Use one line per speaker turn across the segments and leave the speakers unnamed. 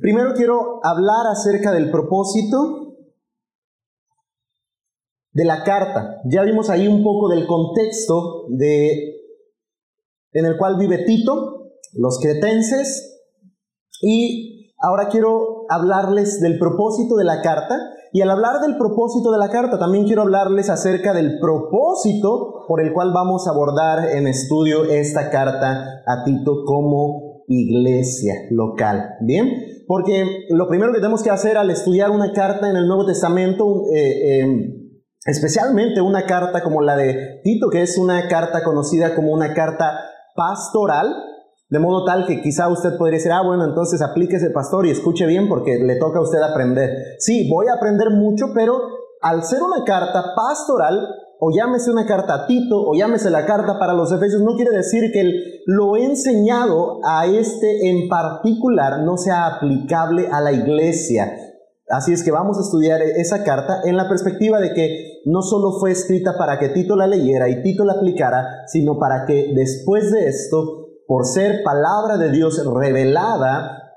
Primero quiero hablar acerca del propósito de la carta. Ya vimos ahí un poco del contexto en el cual vive Tito, los cretenses, y ahora quiero hablarles del propósito de la carta. Y al hablar del propósito de la carta, también quiero hablarles acerca del propósito por el cual vamos a abordar en estudio esta carta a Tito como iglesia local. Bien, porque lo primero que tenemos que hacer al estudiar una carta en el Nuevo Testamento, eh, em, especialmente una carta como la de Tito, que es una carta conocida como una carta pastoral, de modo tal que quizá usted podría decir, ah, bueno, entonces aplíquese pastor y escuche bien porque le toca a usted aprender. Sí, voy a aprender mucho, pero al ser una carta pastoral, o llámese una carta a Tito, o llámese la carta para los Efesios, no quiere decir que lo enseñado a este en particular no sea aplicable a la iglesia. Así es que vamos a estudiar esa carta en la perspectiva de que no solo fue escrita para que Tito la leyera y Tito la aplicara, sino para que después de esto, por ser palabra de Dios revelada,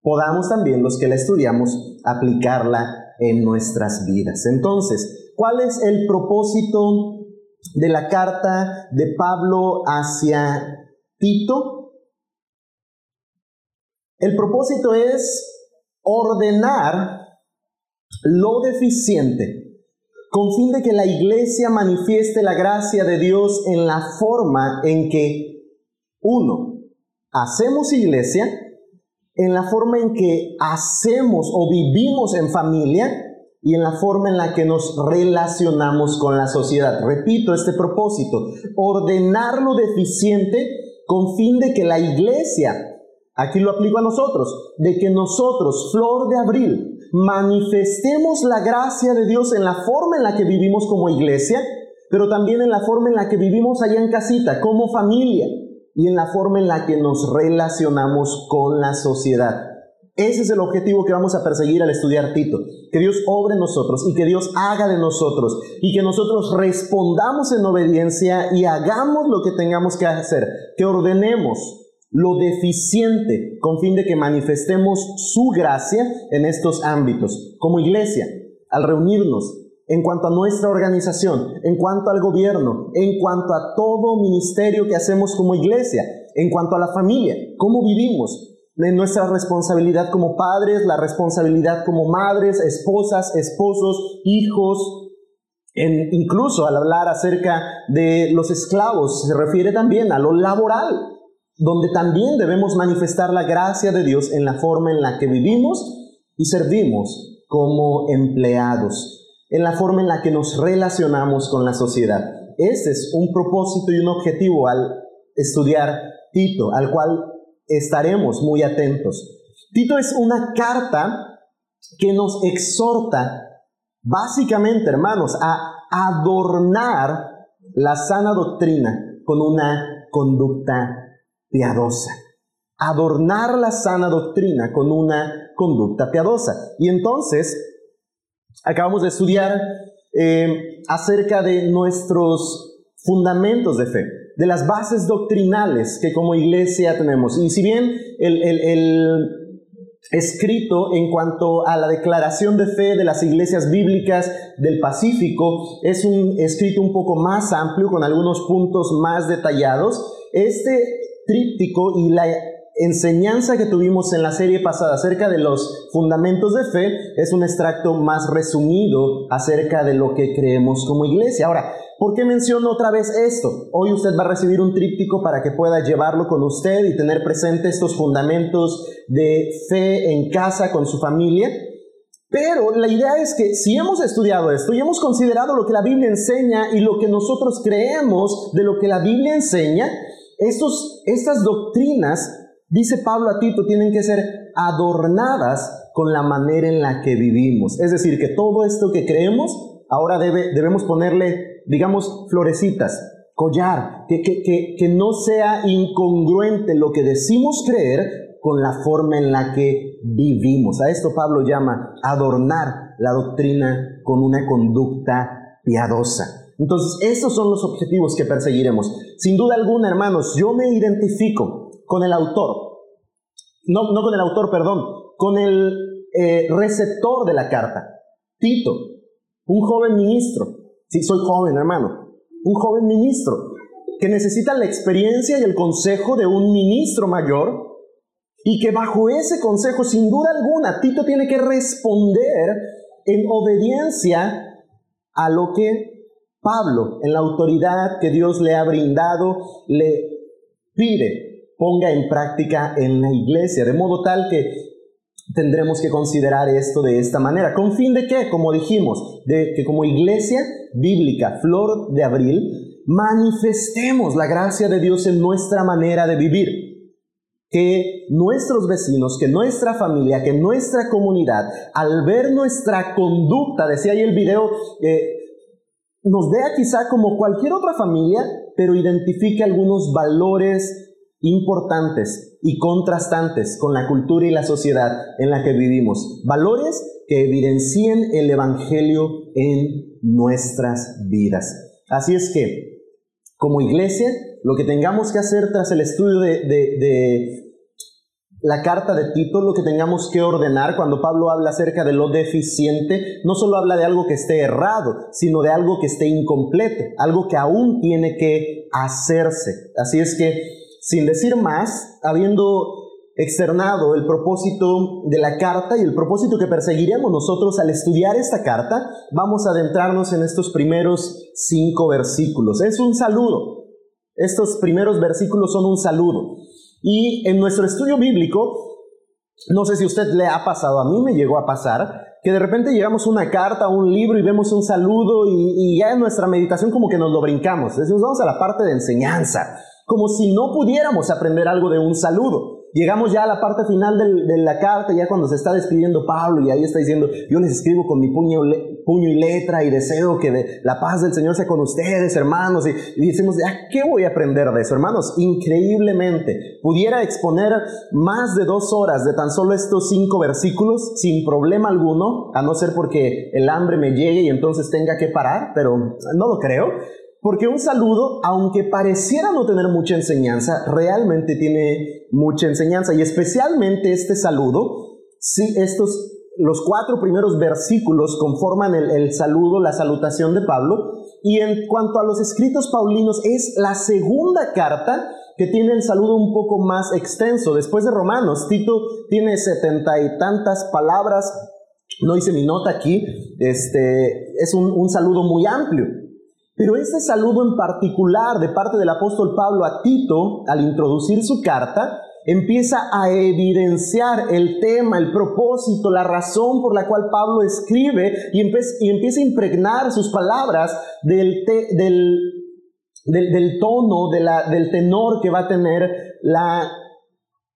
podamos también los que la estudiamos aplicarla en nuestras vidas. Entonces, ¿Cuál es el propósito de la carta de Pablo hacia Tito? El propósito es ordenar lo deficiente con fin de que la iglesia manifieste la gracia de Dios en la forma en que, uno, hacemos iglesia, en la forma en que hacemos o vivimos en familia, y en la forma en la que nos relacionamos con la sociedad. Repito este propósito, ordenar lo deficiente con fin de que la iglesia, aquí lo aplico a nosotros, de que nosotros, flor de abril, manifestemos la gracia de Dios en la forma en la que vivimos como iglesia, pero también en la forma en la que vivimos allá en casita, como familia, y en la forma en la que nos relacionamos con la sociedad. Ese es el objetivo que vamos a perseguir al estudiar Tito. Que Dios obre en nosotros y que Dios haga de nosotros y que nosotros respondamos en obediencia y hagamos lo que tengamos que hacer. Que ordenemos lo deficiente con fin de que manifestemos su gracia en estos ámbitos. Como iglesia, al reunirnos, en cuanto a nuestra organización, en cuanto al gobierno, en cuanto a todo ministerio que hacemos como iglesia, en cuanto a la familia, cómo vivimos, de nuestra responsabilidad como padres, la responsabilidad como madres, esposas, esposos, hijos, incluso al hablar acerca de los esclavos, se refiere también a lo laboral, donde también debemos manifestar la gracia de Dios en la forma en la que vivimos y servimos como empleados, en la forma en la que nos relacionamos con la sociedad. Este es un propósito y un objetivo al estudiar Tito, al cual estaremos muy atentos. Tito es una carta que nos exhorta básicamente, hermanos, a adornar la sana doctrina con una conducta piadosa. Adornar la sana doctrina con una conducta piadosa. Y entonces, acabamos de estudiar eh, acerca de nuestros fundamentos de fe de las bases doctrinales que como iglesia tenemos. Y si bien el, escrito en cuanto a la declaración de fe de las iglesias bíblicas del Pacífico es un escrito un poco más amplio, con algunos puntos más detallados, este tríptico y la enseñanza que tuvimos en la serie pasada acerca de los fundamentos de fe es un extracto más resumido acerca de lo que creemos como iglesia. Ahora, ¿Por qué menciono otra vez esto? Hoy usted va a recibir un tríptico para que pueda llevarlo con usted y tener presente estos fundamentos de fe en casa con su familia. Pero la idea es que si hemos estudiado esto y hemos considerado lo que la Biblia enseña y lo que nosotros creemos de lo que la Biblia enseña, estos, estas doctrinas, dice Pablo a Tito, tienen que ser adornadas con la manera en la que vivimos. Es decir, que todo esto que creemos, ahora debe, debemos ponerle digamos, florecitas, collar, que, que, que, no sea incongruente lo que decimos creer con la forma en la que vivimos. A esto Pablo llama adornar la doctrina con una conducta piadosa. Entonces, estos son los objetivos que perseguiremos. Sin duda alguna, hermanos, yo me identifico con el autor no, no con el autor, perdón, con el eh, receptor de la carta, Tito, un joven ministro. Sí, soy joven, hermano. Un joven ministro que necesita la experiencia y el consejo de un ministro mayor y que bajo ese consejo, sin duda alguna, Tito tiene que responder en obediencia a lo que Pablo, en la autoridad que Dios le ha brindado, le pide ponga en práctica en la iglesia, de modo tal que tendremos que considerar esto de esta manera. ¿Con fin de qué? Como dijimos, de que como iglesia bíblica, flor de abril, manifestemos la gracia de Dios en nuestra manera de vivir que nuestros vecinos, que nuestra familia, que nuestra comunidad, al ver nuestra conducta, decía ahí el video, eh, nos vea quizá como cualquier otra familia, pero identifique algunos valores importantes y contrastantes con la cultura y la sociedad en la que vivimos. Valores que evidencien el Evangelio en nuestras vidas. Así es que, como iglesia, lo que tengamos que hacer tras el estudio de, la carta de Tito, lo que tengamos que ordenar cuando Pablo habla acerca de lo deficiente, no solo habla de algo que esté errado, sino de algo que esté incompleto, algo que aún tiene que hacerse. Así es que, sin decir más, habiendo externado el propósito de la carta y el propósito que perseguiremos nosotros al estudiar esta carta, vamos a adentrarnos en estos primeros cinco versículos. Es un saludo. Estos primeros versículos son un saludo. Y en nuestro estudio bíblico, no sé si usted le ha pasado, a mí me llegó a pasar, que de repente llegamos una carta, a un libro y vemos un saludo y, y ya en nuestra meditación como que nos lo brincamos. Decimos, vamos a la parte de enseñanza, como si no pudiéramos aprender algo de un saludo. Llegamos ya a la parte final de la carta, ya cuando se está despidiendo Pablo y ahí está diciendo, yo les escribo con mi puño, puño y letra y deseo que la paz del Señor sea con ustedes, hermanos. Y, y decimos, ¿qué voy a aprender de eso, hermanos? Increíblemente, pudiera exponer más de dos horas de tan solo estos cinco versículos sin problema alguno, a no ser porque el hambre me llegue y entonces tenga que parar, pero no lo creo. Porque un saludo, aunque pareciera no tener mucha enseñanza, realmente tiene mucha enseñanza. Y especialmente este saludo, si estos, los cuatro primeros versículos conforman el, saludo, la salutación de Pablo. Y en cuanto a los escritos paulinos, es la segunda carta que tiene el saludo un poco más extenso. Después de Romanos, Tito tiene setenta y tantas palabras. No hice mi nota aquí. Este, es un saludo muy amplio. Pero ese saludo en particular de parte del apóstol Pablo a Tito, al introducir su carta, empieza a evidenciar el tema, el propósito, la razón por la cual Pablo escribe y, empieza a impregnar sus palabras del, tono, del tenor que va a tener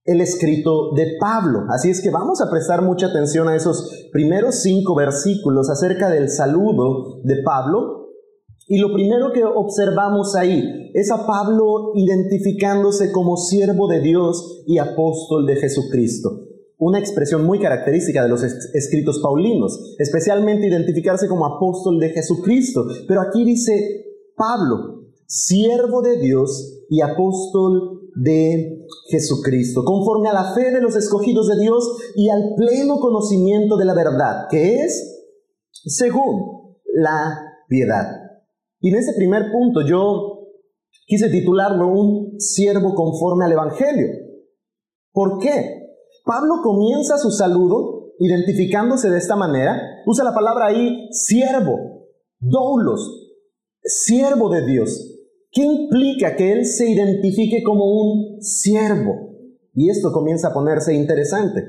el escrito de Pablo. Así es que vamos a prestar mucha atención a esos primeros cinco versículos acerca del saludo de Pablo y lo primero que observamos ahí es a Pablo identificándose como siervo de Dios y apóstol de Jesucristo. Una expresión muy característica de los escritos paulinos, especialmente identificarse como apóstol de Jesucristo. Pero aquí dice Pablo, siervo de Dios y apóstol de Jesucristo, conforme a la fe de los escogidos de Dios y al pleno conocimiento de la verdad, que es según la piedad. Y en ese primer punto yo quise titularlo un siervo conforme al Evangelio. ¿Por qué? Pablo comienza su saludo identificándose de esta manera. Usa la palabra ahí siervo, doulos, siervo de Dios. ¿Qué implica que él se identifique como un siervo? Y esto comienza a ponerse interesante.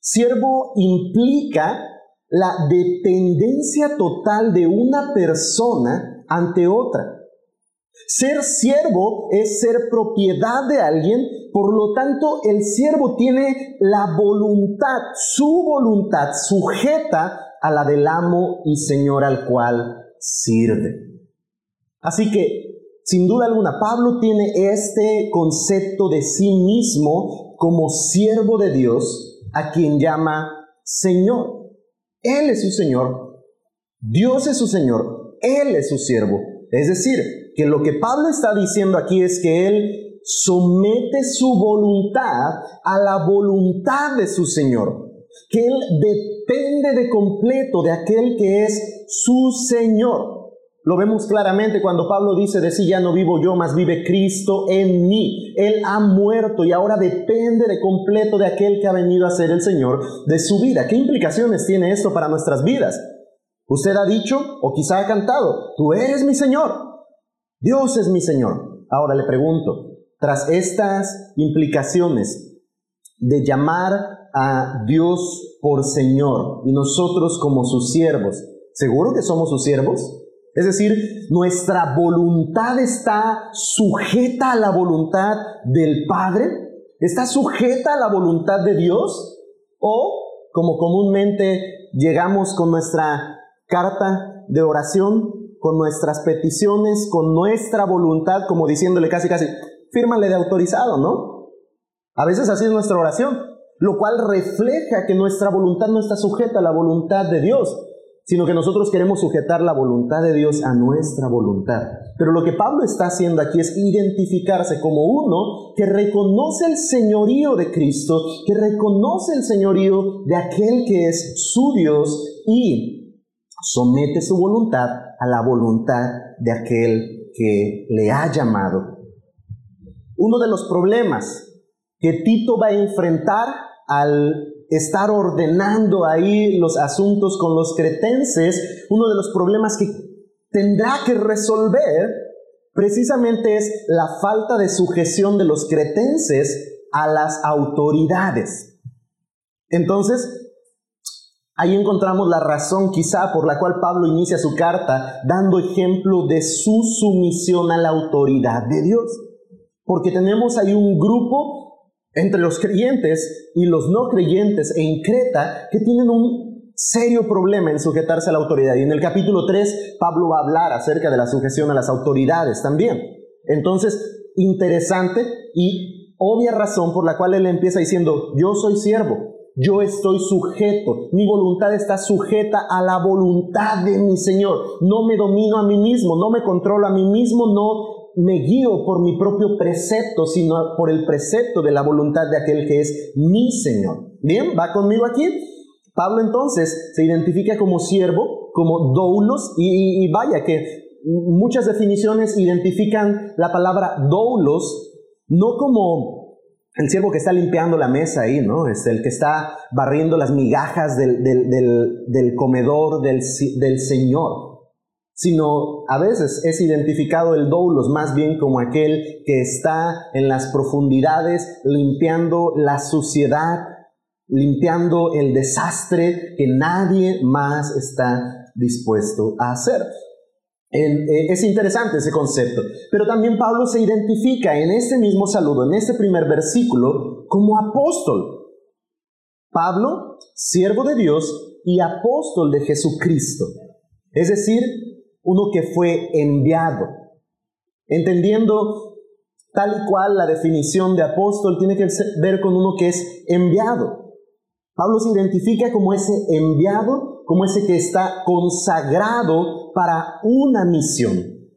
Siervo implica la dependencia total de una persona ante otra. Ser siervo es ser propiedad de alguien, por lo tanto el siervo tiene la voluntad, su voluntad sujeta a la del amo y señor al cual sirve. Así que, sin duda alguna, Pablo tiene este concepto de sí mismo como siervo de Dios, a quien llama Señor. Él es su Señor, Dios es su Señor, él es su siervo. Es decir, que lo que Pablo está diciendo aquí es que Él somete su voluntad a la voluntad de su Señor, que él depende de completo de aquel que es su Señor. Lo vemos claramente cuando Pablo dice de sí ya no vivo yo, más vive Cristo en mí. Él ha muerto y ahora depende de completo de aquel que ha venido a ser el Señor de su vida. ¿Qué implicaciones tiene esto para nuestras vidas? Usted ha dicho o quizá ha cantado, tú eres mi Señor, Dios es mi Señor. Ahora le pregunto, tras estas implicaciones de llamar a Dios por Señor y nosotros como sus siervos, ¿seguro que somos sus siervos? Es decir, nuestra voluntad está sujeta a la voluntad del Padre, está sujeta a la voluntad de Dios, o como comúnmente llegamos con nuestra carta de oración, con nuestras peticiones, con nuestra voluntad, como diciéndole casi casi, fírmale de autorizado, ¿no? A veces así es nuestra oración, lo cual refleja que nuestra voluntad no está sujeta a la voluntad de Dios sino que nosotros queremos sujetar la voluntad de Dios a nuestra voluntad. Pero lo que Pablo está haciendo aquí es identificarse como uno que reconoce el señorío de Cristo, que reconoce el señorío de aquel que es su Dios y somete su voluntad a la voluntad de aquel que le ha llamado. Uno de los problemas que Tito va a enfrentar al estar ordenando ahí los asuntos con los cretenses, uno de los problemas que tendrá que resolver precisamente es la falta de sujeción de los cretenses a las autoridades. Entonces, ahí encontramos la razón quizá por la cual Pablo inicia su carta dando ejemplo de su sumisión a la autoridad de Dios. Porque tenemos ahí un grupo entre los creyentes y los no creyentes en Creta que tienen un serio problema en sujetarse a la autoridad. Y en el capítulo 3 Pablo va a hablar acerca de la sujeción a las autoridades también. Entonces, interesante y obvia razón por la cual él empieza diciendo, yo soy siervo, yo estoy sujeto, mi voluntad está sujeta a la voluntad de mi Señor, no me domino a mí mismo, no me controlo a mí mismo, no me guío por mi propio precepto, sino por el precepto de la voluntad de aquel que es mi Señor. Bien, va conmigo aquí. Pablo entonces se identifica como siervo, como doulos, y, vaya que muchas definiciones identifican la palabra doulos no como el siervo que está limpiando la mesa ahí, ¿no? Es el que está barriendo las migajas del, del, comedor del, del Señor sino a veces es identificado el doulos más bien como aquel que está en las profundidades limpiando la suciedad, limpiando el desastre que nadie más está dispuesto a hacer. Eh, es interesante ese concepto, pero también Pablo se identifica en este mismo saludo, en este primer versículo, como apóstol. Pablo, siervo de Dios y apóstol de Jesucristo. Es decir, uno que fue enviado. Entendiendo tal y cual la definición de apóstol tiene que ver con uno que es enviado. Pablo se identifica como ese enviado, como ese que está consagrado para una misión,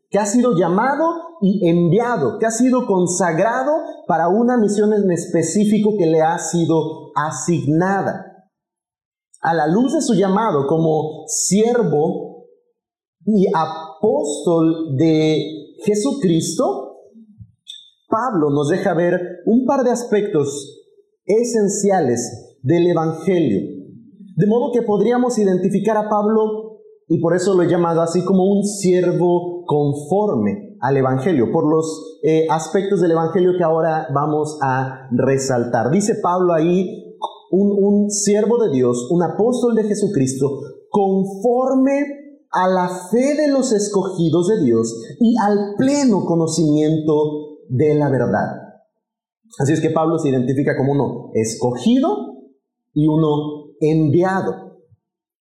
que ha sido llamado y enviado, que ha sido consagrado para una misión en específico que le ha sido asignada. A la luz de su llamado como siervo y apóstol de Jesucristo, Pablo nos deja ver un par de aspectos esenciales del Evangelio. De modo que podríamos identificar a Pablo, y por eso lo he llamado así, como un siervo conforme al Evangelio, por los eh, aspectos del Evangelio que ahora vamos a resaltar. Dice Pablo ahí, un, un siervo de Dios, un apóstol de Jesucristo, conforme a la fe de los escogidos de Dios y al pleno conocimiento de la verdad. Así es que Pablo se identifica como uno escogido y uno enviado.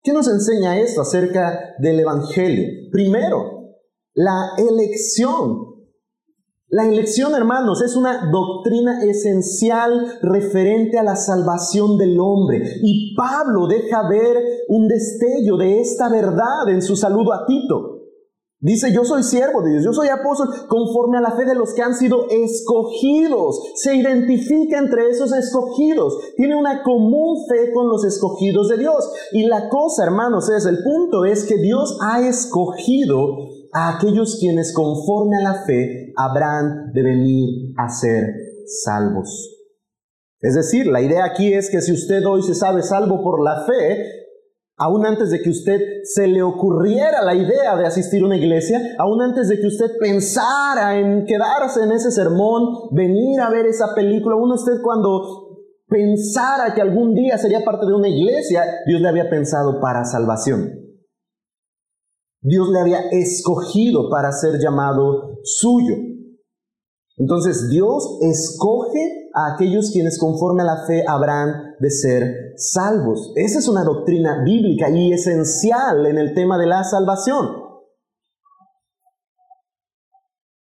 ¿Qué nos enseña esto acerca del Evangelio? Primero, la elección la elección, hermanos, es una doctrina esencial referente a la salvación del hombre. Y Pablo deja ver un destello de esta verdad en su saludo a Tito. Dice, yo soy siervo de Dios, yo soy apóstol conforme a la fe de los que han sido escogidos. Se identifica entre esos escogidos. Tiene una común fe con los escogidos de Dios. Y la cosa, hermanos, es, el punto es que Dios ha escogido a aquellos quienes conforme a la fe habrán de venir a ser salvos. Es decir, la idea aquí es que si usted hoy se sabe salvo por la fe, aún antes de que usted se le ocurriera la idea de asistir a una iglesia, aún antes de que usted pensara en quedarse en ese sermón, venir a ver esa película, aún usted cuando pensara que algún día sería parte de una iglesia, Dios le había pensado para salvación. Dios le había escogido para ser llamado suyo. Entonces Dios escoge a aquellos quienes conforme a la fe habrán de ser salvos. Esa es una doctrina bíblica y esencial en el tema de la salvación.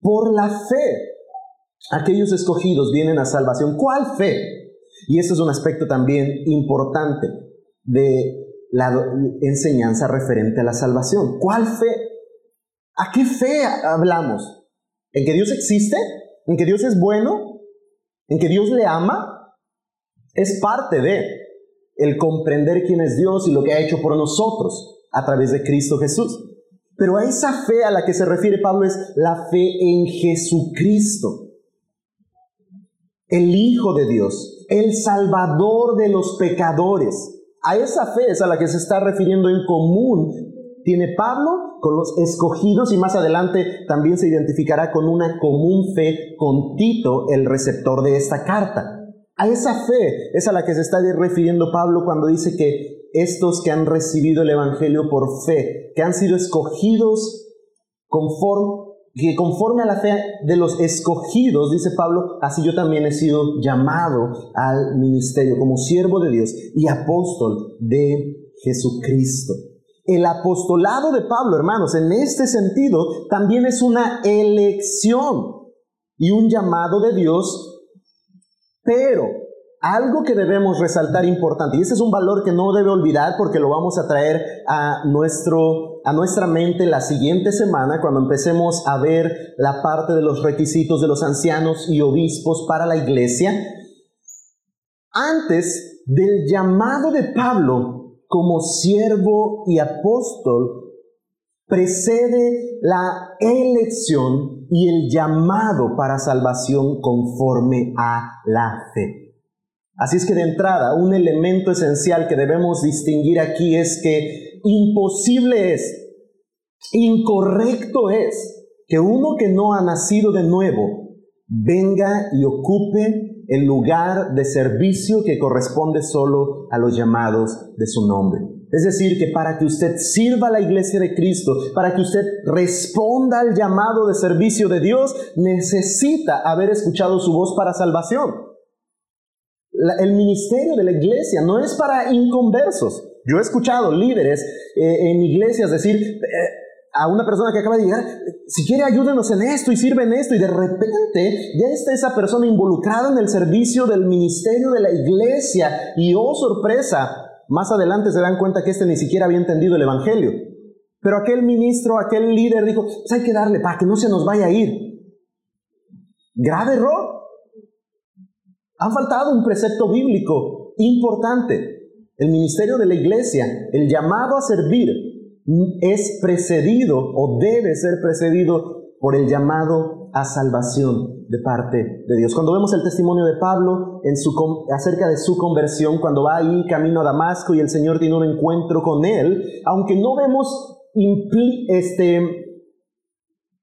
Por la fe, aquellos escogidos vienen a salvación. ¿Cuál fe? Y este es un aspecto también importante de la enseñanza referente a la salvación. ¿Cuál fe? ¿A qué fe hablamos? ¿En que Dios existe? en que Dios es bueno, en que Dios le ama, es parte de el comprender quién es Dios y lo que ha hecho por nosotros a través de Cristo Jesús. Pero a esa fe a la que se refiere Pablo es la fe en Jesucristo, el Hijo de Dios, el Salvador de los pecadores. A esa fe es a la que se está refiriendo en común tiene Pablo con los escogidos y más adelante también se identificará con una común fe con Tito, el receptor de esta carta. A esa fe es a la que se está refiriendo Pablo cuando dice que estos que han recibido el Evangelio por fe, que han sido escogidos conforme, que conforme a la fe de los escogidos, dice Pablo, así yo también he sido llamado al ministerio como siervo de Dios y apóstol de Jesucristo. El apostolado de Pablo, hermanos, en este sentido, también es una elección y un llamado de Dios, pero algo que debemos resaltar importante, y este es un valor que no debe olvidar porque lo vamos a traer a, nuestro, a nuestra mente la siguiente semana cuando empecemos a ver la parte de los requisitos de los ancianos y obispos para la iglesia. Antes del llamado de Pablo como siervo y apóstol precede la elección y el llamado para salvación conforme a la fe. Así es que de entrada, un elemento esencial que debemos distinguir aquí es que imposible es, incorrecto es, que uno que no ha nacido de nuevo venga y ocupe el lugar de servicio que corresponde solo a los llamados de su nombre. Es decir, que para que usted sirva a la iglesia de Cristo, para que usted responda al llamado de servicio de Dios, necesita haber escuchado su voz para salvación. El ministerio de la iglesia no es para inconversos. Yo he escuchado líderes eh, en iglesias decir, eh, a una persona que acaba de llegar, si quiere ayúdenos en esto y sirve en esto, y de repente ya está esa persona involucrada en el servicio del ministerio de la iglesia, y oh sorpresa, más adelante se dan cuenta que este ni siquiera había entendido el Evangelio. Pero aquel ministro, aquel líder dijo, pues hay que darle para que no se nos vaya a ir. Grave error. Ha faltado un precepto bíblico importante. El ministerio de la iglesia, el llamado a servir, es precedido o debe ser precedido por el llamado a salvación de parte de Dios. Cuando vemos el testimonio de Pablo en su, acerca de su conversión, cuando va ahí camino a Damasco y el Señor tiene un encuentro con él, aunque no vemos este,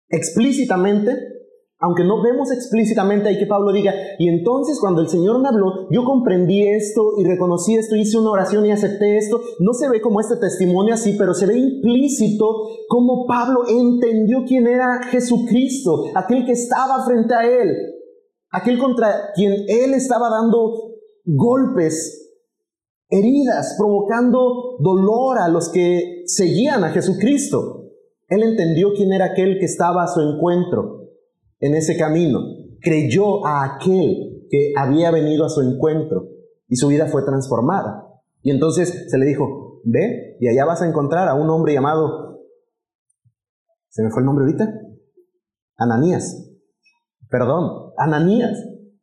explícitamente aunque no vemos explícitamente ahí que Pablo diga, y entonces cuando el Señor me habló, yo comprendí esto y reconocí esto, hice una oración y acepté esto, no se ve como este testimonio así, pero se ve implícito como Pablo entendió quién era Jesucristo, aquel que estaba frente a él, aquel contra quien él estaba dando golpes, heridas, provocando dolor a los que seguían a Jesucristo. Él entendió quién era aquel que estaba a su encuentro en ese camino, creyó a aquel que había venido a su encuentro y su vida fue transformada. Y entonces se le dijo, ve y allá vas a encontrar a un hombre llamado ¿Se me fue el nombre ahorita? Ananías. Perdón, Ananías.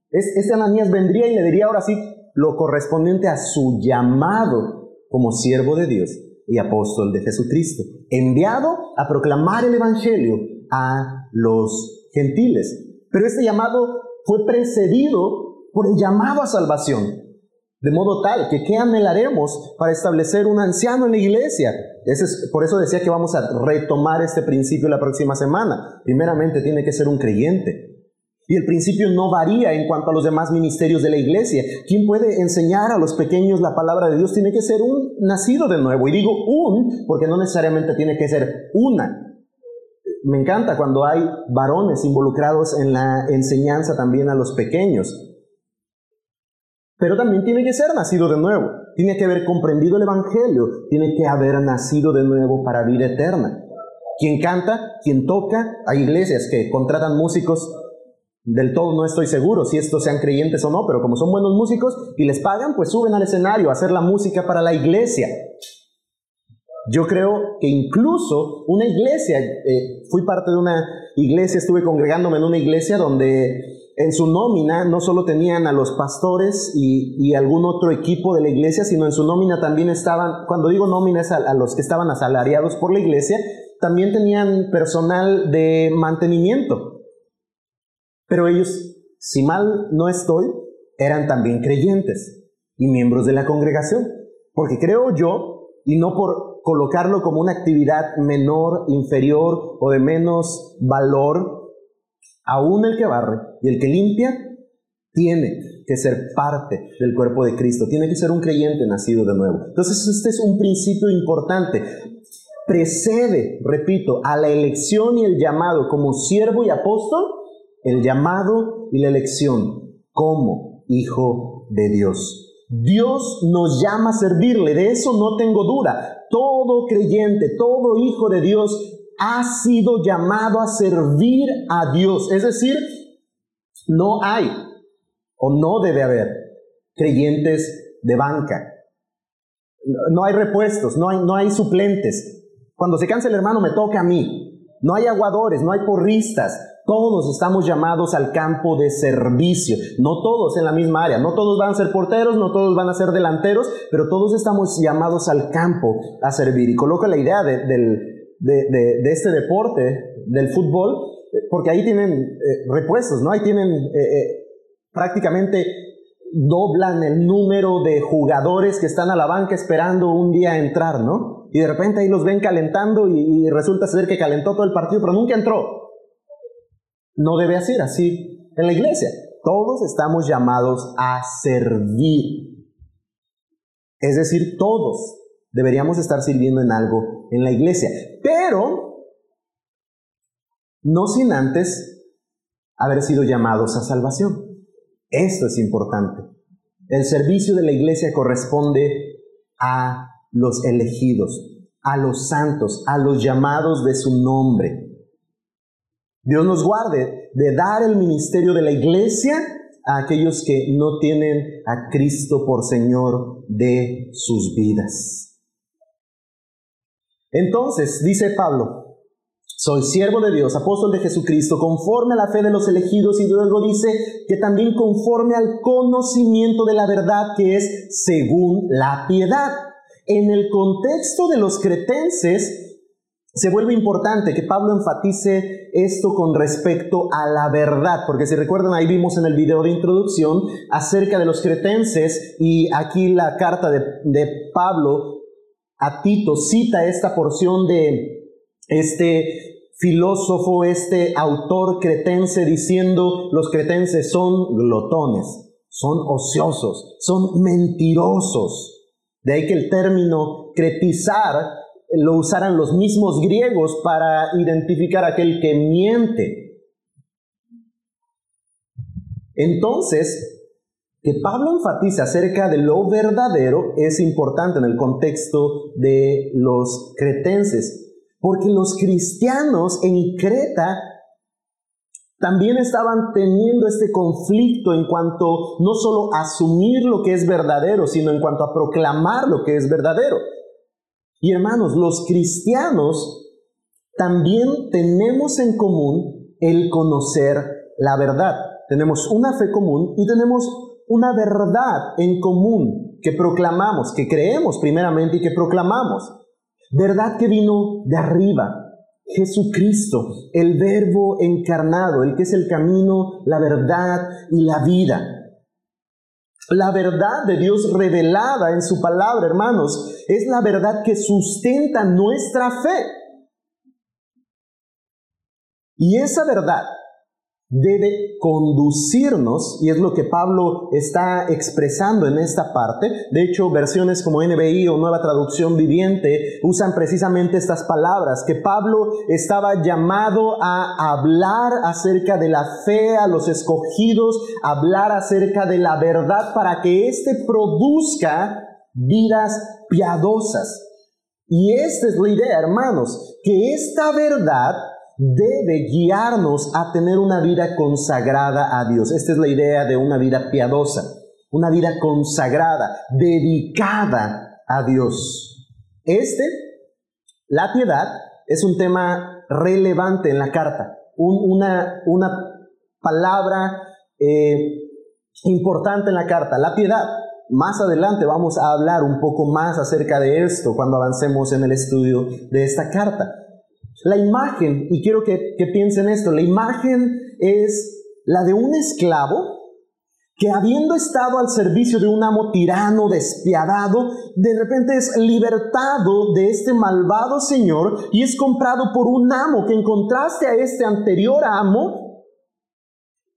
Es, este Ananías vendría y le diría ahora sí lo correspondiente a su llamado como siervo de Dios y apóstol de Jesucristo, enviado a proclamar el Evangelio a los gentiles. Pero este llamado fue precedido por el llamado a salvación, de modo tal que ¿qué anhelaremos para establecer un anciano en la iglesia? es, por eso decía que vamos a retomar este principio la próxima semana. Primeramente tiene que ser un creyente. Y el principio no varía en cuanto a los demás ministerios de la iglesia. Quien puede enseñar a los pequeños la palabra de Dios tiene que ser un nacido de nuevo. Y digo un porque no necesariamente tiene que ser una. Me encanta cuando hay varones involucrados en la enseñanza también a los pequeños. Pero también tiene que ser nacido de nuevo. Tiene que haber comprendido el Evangelio. Tiene que haber nacido de nuevo para vida eterna. Quien canta, quien toca, hay iglesias que contratan músicos del todo no estoy seguro si estos sean creyentes o no, pero como son buenos músicos y les pagan, pues suben al escenario a hacer la música para la iglesia. Yo creo que incluso una iglesia, eh, fui parte de una iglesia, estuve congregándome en una iglesia donde en su nómina no solo tenían a los pastores y, algún otro equipo de la iglesia, sino en su nómina también estaban, cuando digo nómina es a los que estaban asalariados por la iglesia, también tenían personal de mantenimiento. Pero ellos, si mal no estoy, eran también creyentes y miembros de la congregación. Porque creo yo, y no por colocarlo como una actividad menor, inferior o de menos valor, aún el que barre y el que limpia tiene que ser parte del cuerpo de Cristo, tiene que ser un creyente nacido de nuevo. Entonces este es un principio importante. Precede, repito, a la elección y el llamado como siervo y apóstol el llamado y la elección como hijo de Dios. Dios nos llama a servirle, de eso no tengo duda. Todo creyente, todo hijo de Dios ha sido llamado a servir a Dios. Es decir, no hay o no debe haber creyentes de banca. No hay repuestos, no hay, no hay suplentes. Cuando se cansa el hermano me toca a mí. No hay aguadores, no hay porristas, todos estamos llamados al campo de servicio, no todos en la misma área, no todos van a ser porteros, no todos van a ser delanteros, pero todos estamos llamados al campo a servir. Y coloco la idea de, este deporte, del fútbol, porque ahí tienen eh, repuestos, ¿no? Ahí tienen eh, eh, prácticamente doblan el número de jugadores que están a la banca esperando un día entrar, ¿no? Y de repente ahí los ven calentando y, y resulta ser que calentó todo el partido, pero nunca entró. No debe ser así en la iglesia. Todos estamos llamados a servir. Es decir, todos deberíamos estar sirviendo en algo en la iglesia. Pero no sin antes haber sido llamados a salvación. Esto es importante. El servicio de la iglesia corresponde a los elegidos, a los santos, a los llamados de su nombre. Dios nos guarde de dar el ministerio de la iglesia a aquellos que no tienen a Cristo por Señor de sus vidas. Entonces, dice Pablo, soy siervo de Dios, apóstol de Jesucristo, conforme a la fe de los elegidos, y luego dice que también conforme al conocimiento de la verdad que es según la piedad. En el contexto de los cretenses, se vuelve importante que Pablo enfatice esto con respecto a la verdad, porque si recuerdan ahí vimos en el video de introducción acerca de los cretenses y aquí la carta de, de Pablo a Tito cita esta porción de este filósofo, este autor cretense diciendo los cretenses son glotones, son ociosos, son mentirosos. De ahí que el término cretizar lo usaran los mismos griegos para identificar a aquel que miente. Entonces, que Pablo enfatice acerca de lo verdadero es importante en el contexto de los cretenses, porque los cristianos en Creta también estaban teniendo este conflicto en cuanto no solo a asumir lo que es verdadero, sino en cuanto a proclamar lo que es verdadero. Y hermanos, los cristianos también tenemos en común el conocer la verdad. Tenemos una fe común y tenemos una verdad en común que proclamamos, que creemos primeramente y que proclamamos. Verdad que vino de arriba, Jesucristo, el verbo encarnado, el que es el camino, la verdad y la vida. La verdad de Dios revelada en su palabra, hermanos, es la verdad que sustenta nuestra fe. Y esa verdad debe conducirnos, y es lo que Pablo está expresando en esta parte. De hecho, versiones como NBI o Nueva Traducción Viviente usan precisamente estas palabras, que Pablo estaba llamado a hablar acerca de la fe a los escogidos, hablar acerca de la verdad para que éste produzca vidas piadosas. Y esta es la idea, hermanos, que esta verdad debe guiarnos a tener una vida consagrada a Dios. Esta es la idea de una vida piadosa, una vida consagrada, dedicada a Dios. Este, la piedad, es un tema relevante en la carta, una, palabra eh, importante en la carta, la piedad. Más adelante vamos a hablar un poco más acerca de esto cuando avancemos en el estudio de esta carta. La imagen, y quiero que, piensen esto, la imagen es la de un esclavo que habiendo estado al servicio de un amo tirano, despiadado, de repente es libertado de este malvado señor y es comprado por un amo que en contraste a este anterior amo,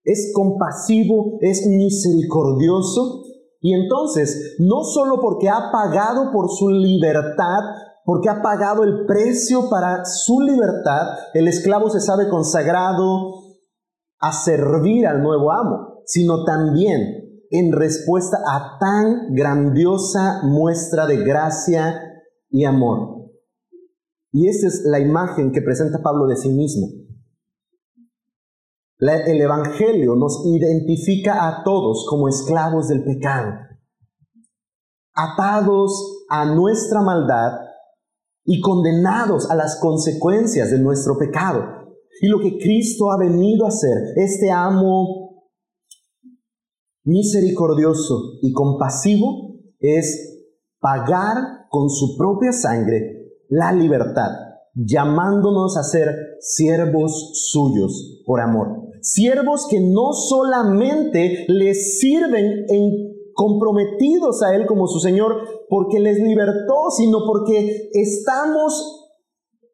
es compasivo, es misericordioso. Y entonces, no solo porque ha pagado por su libertad, porque ha pagado el precio para su libertad, el esclavo se sabe consagrado a servir al nuevo amo, sino también en respuesta a tan grandiosa muestra de gracia y amor. Y esa es la imagen que presenta Pablo de sí mismo. el Evangelio nos identifica a todos como esclavos del pecado, atados a nuestra maldad y condenados a las consecuencias de nuestro pecado. Y lo que Cristo ha venido a hacer, este amo misericordioso y compasivo, es pagar con su propia sangre la libertad, llamándonos a ser siervos suyos por amor. Siervos que no solamente les sirven en comprometidos a Él como su Señor porque les libertó, sino porque estamos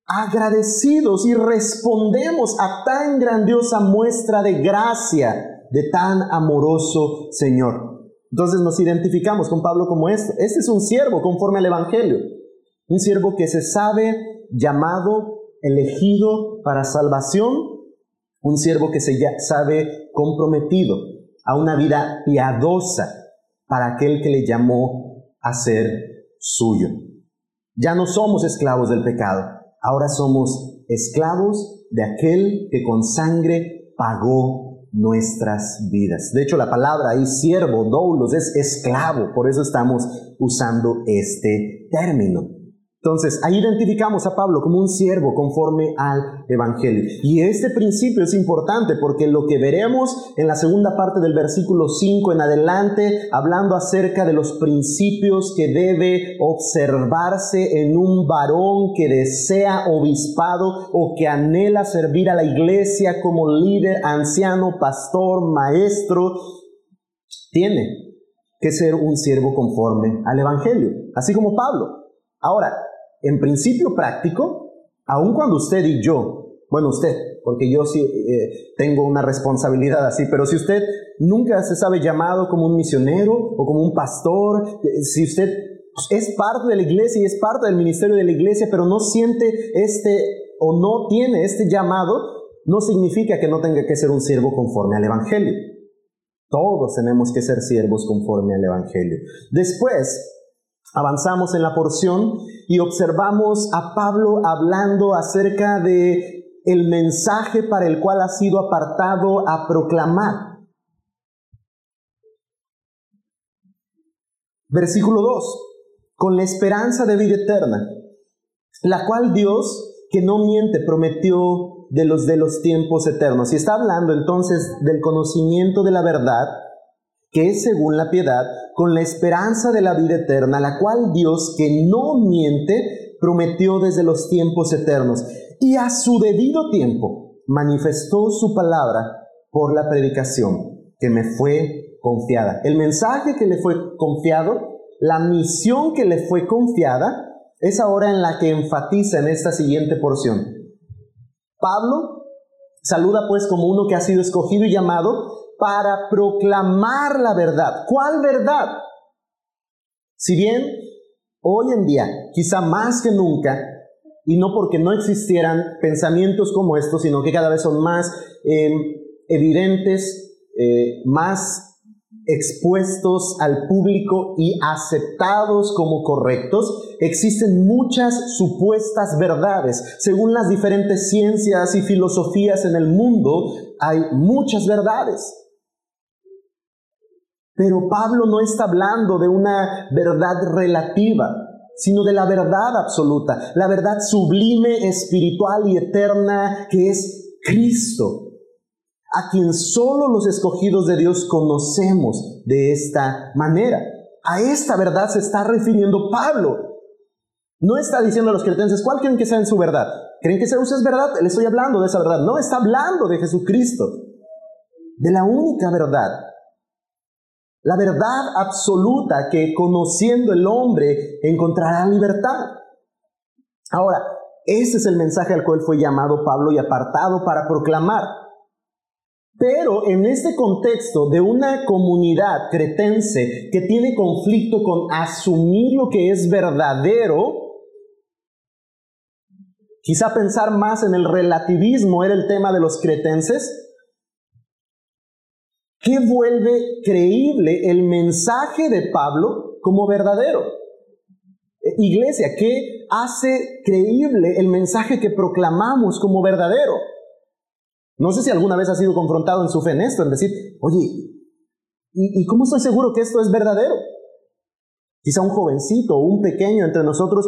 agradecidos y respondemos a tan grandiosa muestra de gracia de tan amoroso Señor. Entonces nos identificamos con Pablo como este. Este es un siervo conforme al Evangelio. Un siervo que se sabe llamado, elegido para salvación. Un siervo que se sabe comprometido a una vida piadosa para aquel que le llamó a ser suyo. Ya no somos esclavos del pecado, ahora somos esclavos de aquel que con sangre pagó nuestras vidas. De hecho, la palabra ahí, siervo, doulos, es esclavo, por eso estamos usando este término. Entonces, ahí identificamos a Pablo como un siervo conforme al Evangelio. Y este principio es importante porque lo que veremos en la segunda parte del versículo 5 en adelante, hablando acerca de los principios que debe observarse en un varón que desea obispado o que anhela servir a la iglesia como líder, anciano, pastor, maestro, tiene que ser un siervo conforme al Evangelio, así como Pablo. Ahora, en principio práctico, aun cuando usted y yo, bueno, usted, porque yo sí eh, tengo una responsabilidad así, pero si usted nunca se sabe llamado como un misionero o como un pastor, eh, si usted es parte de la iglesia y es parte del ministerio de la iglesia, pero no siente este o no tiene este llamado, no significa que no tenga que ser un siervo conforme al Evangelio. Todos tenemos que ser siervos conforme al Evangelio. Después, Avanzamos en la porción y observamos a Pablo hablando acerca de el mensaje para el cual ha sido apartado a proclamar. Versículo 2. Con la esperanza de vida eterna, la cual Dios, que no miente, prometió de los de los tiempos eternos. Y está hablando entonces del conocimiento de la verdad, que es según la piedad, con la esperanza de la vida eterna, la cual Dios, que no miente, prometió desde los tiempos eternos. Y a su debido tiempo manifestó su palabra por la predicación que me fue confiada. El mensaje que le fue confiado, la misión que le fue confiada, es ahora en la que enfatiza en esta siguiente porción. Pablo saluda pues como uno que ha sido escogido y llamado para proclamar la verdad. ¿Cuál verdad? Si bien hoy en día, quizá más que nunca, y no porque no existieran pensamientos como estos, sino que cada vez son más eh, evidentes, eh, más expuestos al público y aceptados como correctos, existen muchas supuestas verdades. Según las diferentes ciencias y filosofías en el mundo, hay muchas verdades. Pero Pablo no está hablando de una verdad relativa, sino de la verdad absoluta, la verdad sublime, espiritual y eterna que es Cristo a quien solo los escogidos de Dios conocemos de esta manera. A esta verdad se está refiriendo Pablo. No está diciendo a los cretenses, ¿cuál creen que sea su verdad? ¿Creen que Zeus es verdad? Le estoy hablando de esa verdad. No, está hablando de Jesucristo, de la única verdad. La verdad absoluta que conociendo el hombre encontrará libertad. Ahora, ese es el mensaje al cual fue llamado Pablo y apartado para proclamar. Pero en este contexto de una comunidad cretense que tiene conflicto con asumir lo que es verdadero, quizá pensar más en el relativismo era el tema de los cretenses, ¿qué vuelve creíble el mensaje de Pablo como verdadero? Iglesia, ¿qué hace creíble el mensaje que proclamamos como verdadero? No sé si alguna vez ha sido confrontado en su fe en esto, en decir, oye, ¿y, cómo estoy seguro que esto es verdadero? Quizá un jovencito o un pequeño entre nosotros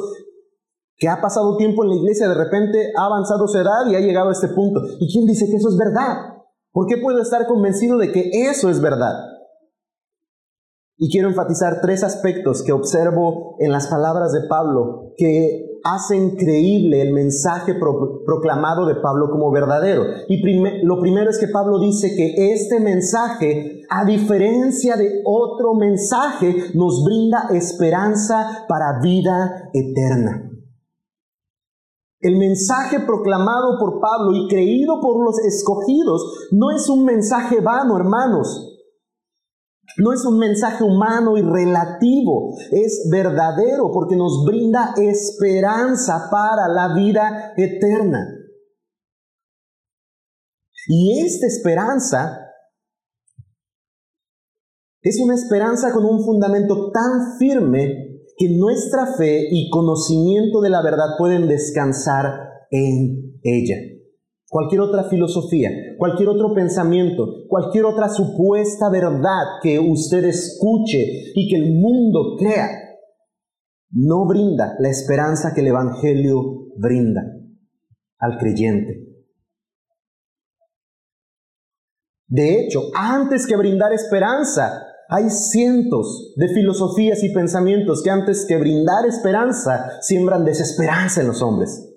que ha pasado tiempo en la iglesia, de repente ha avanzado su edad y ha llegado a este punto. ¿Y quién dice que eso es verdad? ¿Por qué puedo estar convencido de que eso es verdad? Y quiero enfatizar tres aspectos que observo en las palabras de Pablo que hacen creíble el mensaje proclamado de Pablo como verdadero. Y lo primero es que Pablo dice que este mensaje, a diferencia de otro mensaje, nos brinda esperanza para vida eterna. El mensaje proclamado por Pablo y creído por los escogidos no es un mensaje vano, hermanos. No es un mensaje humano y relativo, es verdadero porque nos brinda esperanza para la vida eterna. Y esta esperanza es una esperanza con un fundamento tan firme que nuestra fe y conocimiento de la verdad pueden descansar en ella cualquier otra filosofía, cualquier otro pensamiento, cualquier otra supuesta verdad que usted escuche y que el mundo crea, no brinda la esperanza que el Evangelio brinda al creyente. De hecho, antes que brindar esperanza, hay cientos de filosofías y pensamientos que antes que brindar esperanza, siembran desesperanza en los hombres.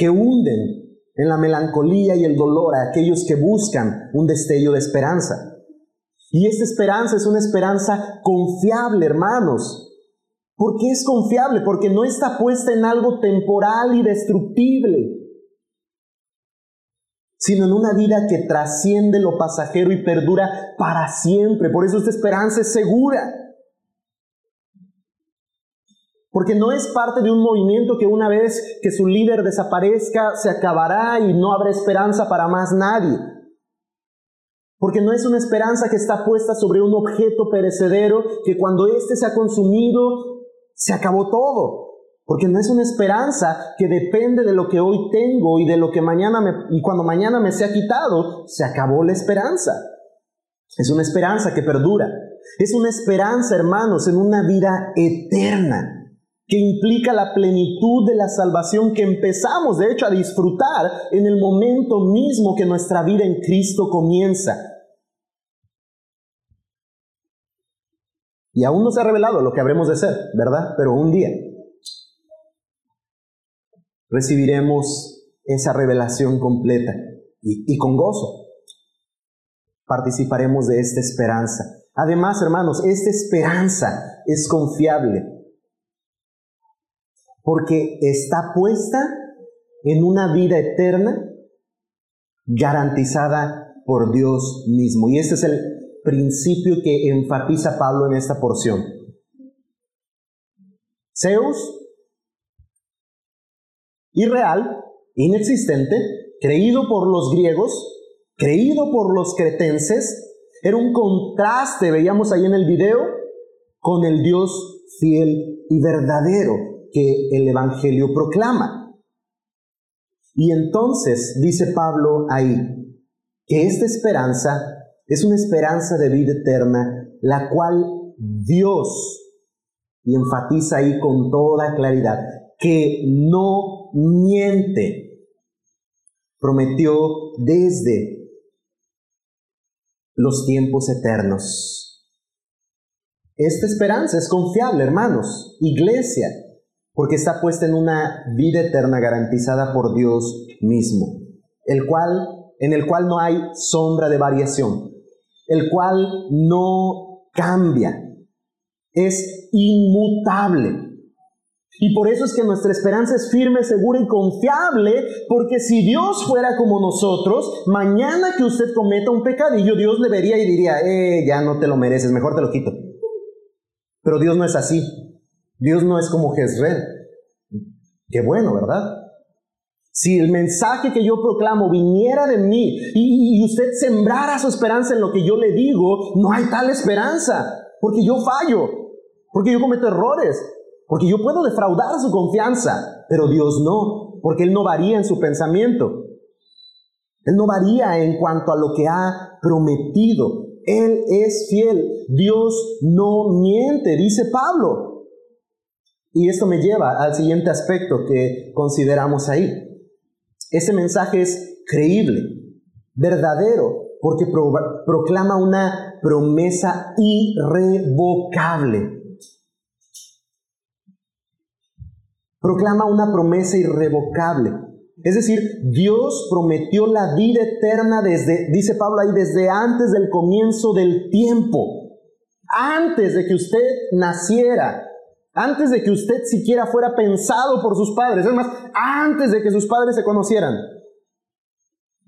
que hunden en la melancolía y el dolor a aquellos que buscan un destello de esperanza. Y esta esperanza es una esperanza confiable, hermanos. ¿Por qué es confiable? Porque no está puesta en algo temporal y destructible, sino en una vida que trasciende lo pasajero y perdura para siempre. Por eso esta esperanza es segura. Porque no es parte de un movimiento que una vez que su líder desaparezca se acabará y no habrá esperanza para más nadie. Porque no es una esperanza que está puesta sobre un objeto perecedero que cuando éste se ha consumido se acabó todo. Porque no es una esperanza que depende de lo que hoy tengo y de lo que mañana me, y cuando mañana me sea quitado, se acabó la esperanza. Es una esperanza que perdura. Es una esperanza, hermanos, en una vida eterna que implica la plenitud de la salvación que empezamos, de hecho, a disfrutar en el momento mismo que nuestra vida en Cristo comienza. Y aún no se ha revelado lo que habremos de ser, ¿verdad? Pero un día recibiremos esa revelación completa y, con gozo participaremos de esta esperanza. Además, hermanos, esta esperanza es confiable porque está puesta en una vida eterna garantizada por Dios mismo. Y ese es el principio que enfatiza Pablo en esta porción. Zeus, irreal, inexistente, creído por los griegos, creído por los cretenses, era un contraste, veíamos ahí en el video, con el Dios fiel y verdadero que el Evangelio proclama. Y entonces dice Pablo ahí que esta esperanza es una esperanza de vida eterna, la cual Dios, y enfatiza ahí con toda claridad, que no miente, prometió desde los tiempos eternos. Esta esperanza es confiable, hermanos, iglesia, porque está puesta en una vida eterna garantizada por Dios mismo, el cual en el cual no hay sombra de variación, el cual no cambia, es inmutable. Y por eso es que nuestra esperanza es firme, segura y confiable, porque si Dios fuera como nosotros, mañana que usted cometa un pecadillo, Dios le vería y diría, eh, ya no te lo mereces, mejor te lo quito. Pero Dios no es así. Dios no es como Jezreel. Qué bueno, ¿verdad? Si el mensaje que yo proclamo viniera de mí y, usted sembrara su esperanza en lo que yo le digo, no hay tal esperanza, porque yo fallo, porque yo cometo errores, porque yo puedo defraudar su confianza, pero Dios no, porque Él no varía en su pensamiento. Él no varía en cuanto a lo que ha prometido. Él es fiel. Dios no miente, dice Pablo. Y esto me lleva al siguiente aspecto que consideramos ahí. Ese mensaje es creíble, verdadero, porque proclama una promesa irrevocable. Proclama una promesa irrevocable. Es decir, Dios prometió la vida eterna desde, dice Pablo ahí, desde antes del comienzo del tiempo. Antes de que usted naciera, antes de que usted siquiera fuera pensado por sus padres, es más, antes de que sus padres se conocieran.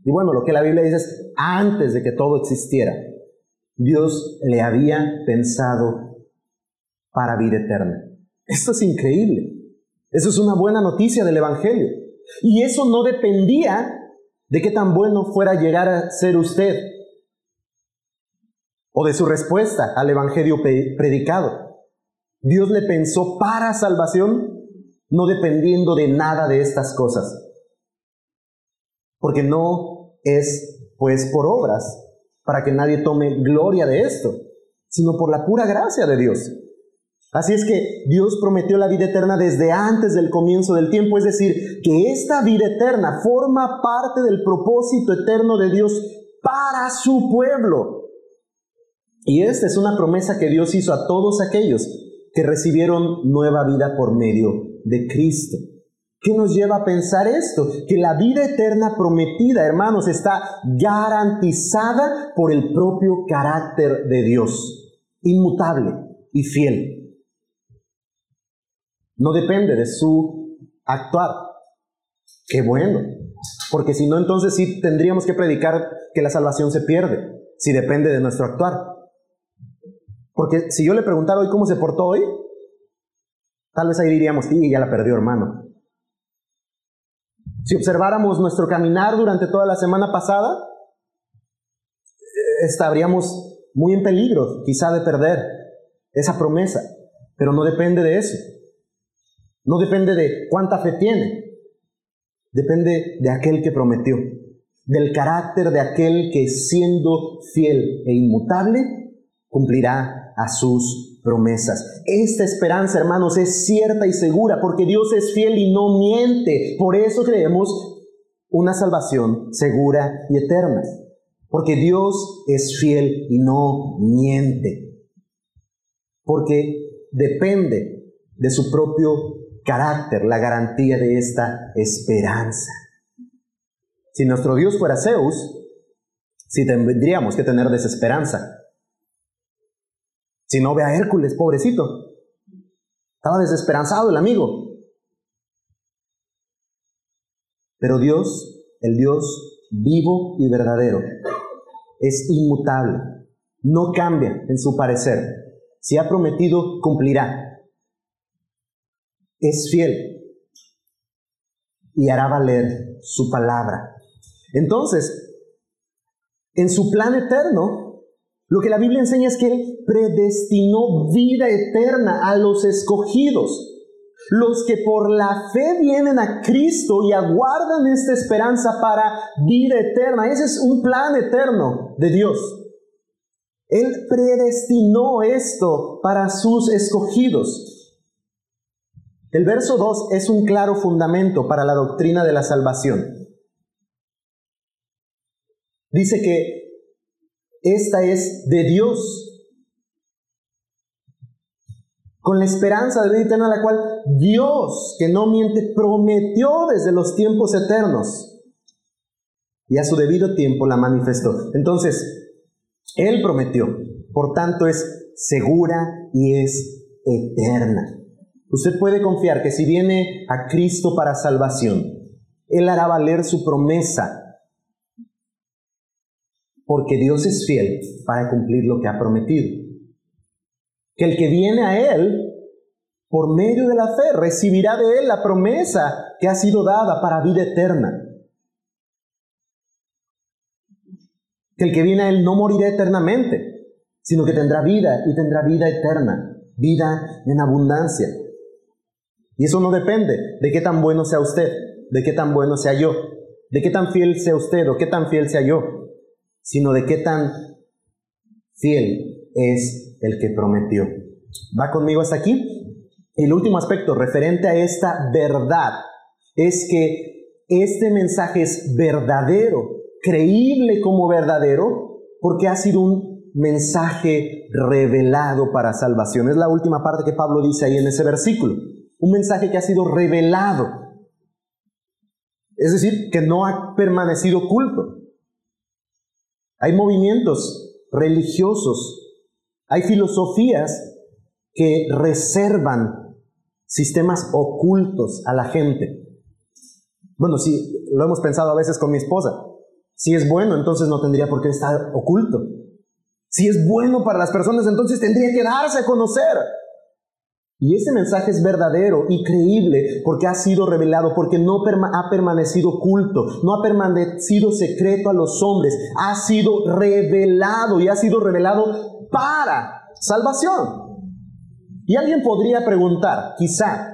Y bueno, lo que la Biblia dice es, antes de que todo existiera, Dios le había pensado para vida eterna. Esto es increíble. Eso es una buena noticia del Evangelio. Y eso no dependía de qué tan bueno fuera llegar a ser usted o de su respuesta al Evangelio predicado. Dios le pensó para salvación, no dependiendo de nada de estas cosas. Porque no es pues por obras, para que nadie tome gloria de esto, sino por la pura gracia de Dios. Así es que Dios prometió la vida eterna desde antes del comienzo del tiempo, es decir, que esta vida eterna forma parte del propósito eterno de Dios para su pueblo. Y esta es una promesa que Dios hizo a todos aquellos que recibieron nueva vida por medio de Cristo. ¿Qué nos lleva a pensar esto? Que la vida eterna prometida, hermanos, está garantizada por el propio carácter de Dios, inmutable y fiel. No depende de su actuar. Qué bueno, porque si no, entonces sí tendríamos que predicar que la salvación se pierde, si depende de nuestro actuar. Porque si yo le preguntara hoy cómo se portó hoy, tal vez ahí diríamos, sí, ya la perdió hermano. Si observáramos nuestro caminar durante toda la semana pasada, eh, estaríamos muy en peligro quizá de perder esa promesa, pero no depende de eso. No depende de cuánta fe tiene. Depende de aquel que prometió, del carácter de aquel que siendo fiel e inmutable, cumplirá a sus promesas. Esta esperanza, hermanos, es cierta y segura porque Dios es fiel y no miente. Por eso creemos una salvación segura y eterna. Porque Dios es fiel y no miente. Porque depende de su propio carácter la garantía de esta esperanza. Si nuestro Dios fuera Zeus, si tendríamos que tener desesperanza. Si no ve a Hércules, pobrecito. Estaba desesperanzado el amigo. Pero Dios, el Dios vivo y verdadero, es inmutable, no cambia en su parecer. Si ha prometido, cumplirá. Es fiel y hará valer su palabra. Entonces, en su plan eterno, lo que la Biblia enseña es que predestinó vida eterna a los escogidos los que por la fe vienen a Cristo y aguardan esta esperanza para vida eterna. Ese es un plan eterno de Dios. Él predestinó esto para sus escogidos. El verso 2 es un claro fundamento para la doctrina de la salvación. Dice que esta es de Dios con la esperanza de vida eterna, la cual Dios, que no miente, prometió desde los tiempos eternos y a su debido tiempo la manifestó. Entonces, Él prometió, por tanto es segura y es eterna. Usted puede confiar que si viene a Cristo para salvación, Él hará valer su promesa, porque Dios es fiel para cumplir lo que ha prometido que el que viene a Él, por medio de la fe, recibirá de Él la promesa que ha sido dada para vida eterna. Que el que viene a Él no morirá eternamente, sino que tendrá vida y tendrá vida eterna, vida en abundancia. Y eso no depende de qué tan bueno sea usted, de qué tan bueno sea yo, de qué tan fiel sea usted o qué tan fiel sea yo, sino de qué tan fiel es el que prometió. ¿Va conmigo hasta aquí? El último aspecto referente a esta verdad es que este mensaje es verdadero, creíble como verdadero, porque ha sido un mensaje revelado para salvación. Es la última parte que Pablo dice ahí en ese versículo. Un mensaje que ha sido revelado. Es decir, que no ha permanecido oculto. Hay movimientos religiosos hay filosofías que reservan sistemas ocultos a la gente. Bueno, sí, lo hemos pensado a veces con mi esposa. Si es bueno, entonces no tendría por qué estar oculto. Si es bueno para las personas, entonces tendría que darse a conocer. Y ese mensaje es verdadero y creíble porque ha sido revelado, porque no ha permanecido oculto, no ha permanecido secreto a los hombres, ha sido revelado y ha sido revelado para salvación. Y alguien podría preguntar, quizá,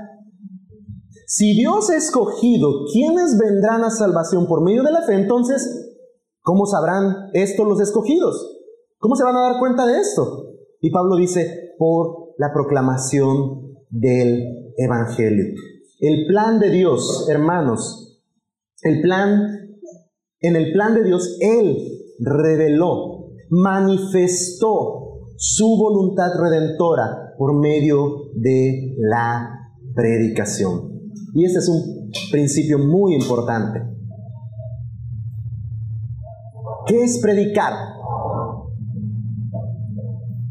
si Dios ha escogido quienes vendrán a salvación por medio de la fe, entonces, ¿cómo sabrán esto los escogidos? ¿Cómo se van a dar cuenta de esto? Y Pablo dice, por la proclamación del Evangelio. El plan de Dios, hermanos, el plan, en el plan de Dios, Él reveló, manifestó su voluntad redentora por medio de la predicación. Y este es un principio muy importante. ¿Qué es predicar?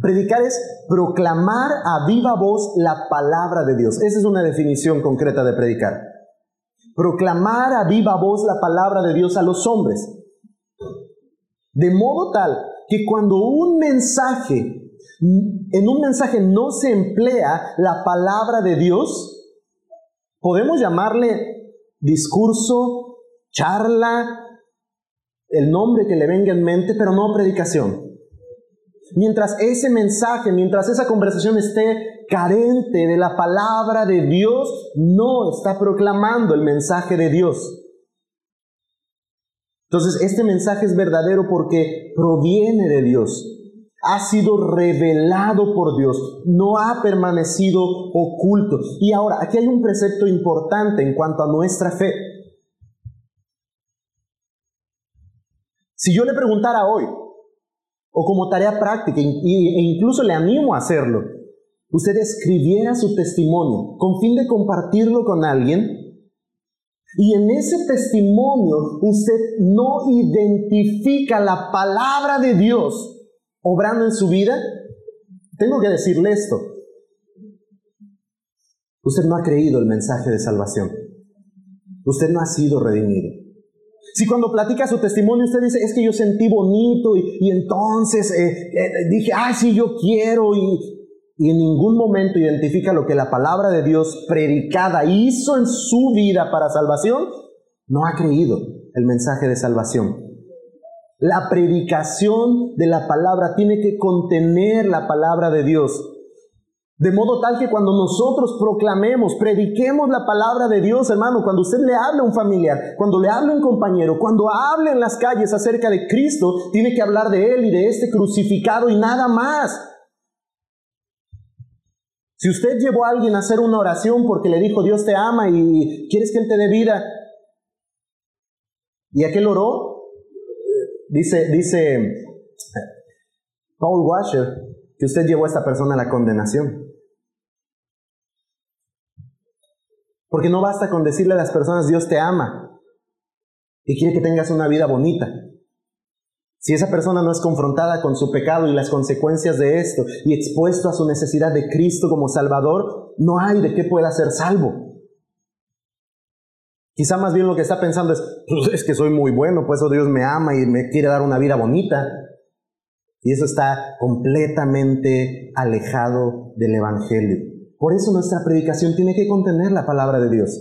Predicar es proclamar a viva voz la palabra de Dios. Esa es una definición concreta de predicar. Proclamar a viva voz la palabra de Dios a los hombres. De modo tal que cuando un mensaje, en un mensaje no se emplea la palabra de Dios, podemos llamarle discurso, charla, el nombre que le venga en mente, pero no predicación. Mientras ese mensaje, mientras esa conversación esté carente de la palabra de Dios, no está proclamando el mensaje de Dios. Entonces, este mensaje es verdadero porque proviene de Dios. ha sido revelado por Dios, no ha permanecido oculto. Y ahora, aquí hay un precepto importante en cuanto a nuestra fe. Si yo le preguntara hoy, o como tarea práctica, e incluso le animo a hacerlo, usted escribiera su testimonio con fin de compartirlo con alguien, y en ese testimonio usted no identifica la palabra de Dios obrando en su vida, tengo que decirle esto. Usted no ha creído el mensaje de salvación. Usted no ha sido redimido. Si cuando platica su testimonio usted dice, es que yo sentí bonito y, entonces eh, eh, dije, ah, sí, yo quiero y, y en ningún momento identifica lo que la palabra de Dios predicada hizo en su vida para salvación, no ha creído el mensaje de salvación. La predicación de la palabra tiene que contener la palabra de Dios. De modo tal que cuando nosotros proclamemos, prediquemos la palabra de Dios, hermano, cuando usted le hable a un familiar, cuando le hable a un compañero, cuando hable en las calles acerca de Cristo, tiene que hablar de Él y de este crucificado y nada más. Si usted llevó a alguien a hacer una oración porque le dijo Dios te ama y quieres que Él te dé vida, ¿y aquel oró? Dice, dice Paul Washer que usted llevó a esta persona a la condenación. Porque no basta con decirle a las personas Dios te ama y quiere que tengas una vida bonita. Si esa persona no es confrontada con su pecado y las consecuencias de esto y expuesto a su necesidad de Cristo como Salvador, no hay de qué pueda ser salvo. Quizá más bien lo que está pensando es, pues es que soy muy bueno, pues eso Dios me ama y me quiere dar una vida bonita. Y eso está completamente alejado del Evangelio. Por eso nuestra predicación tiene que contener la palabra de Dios.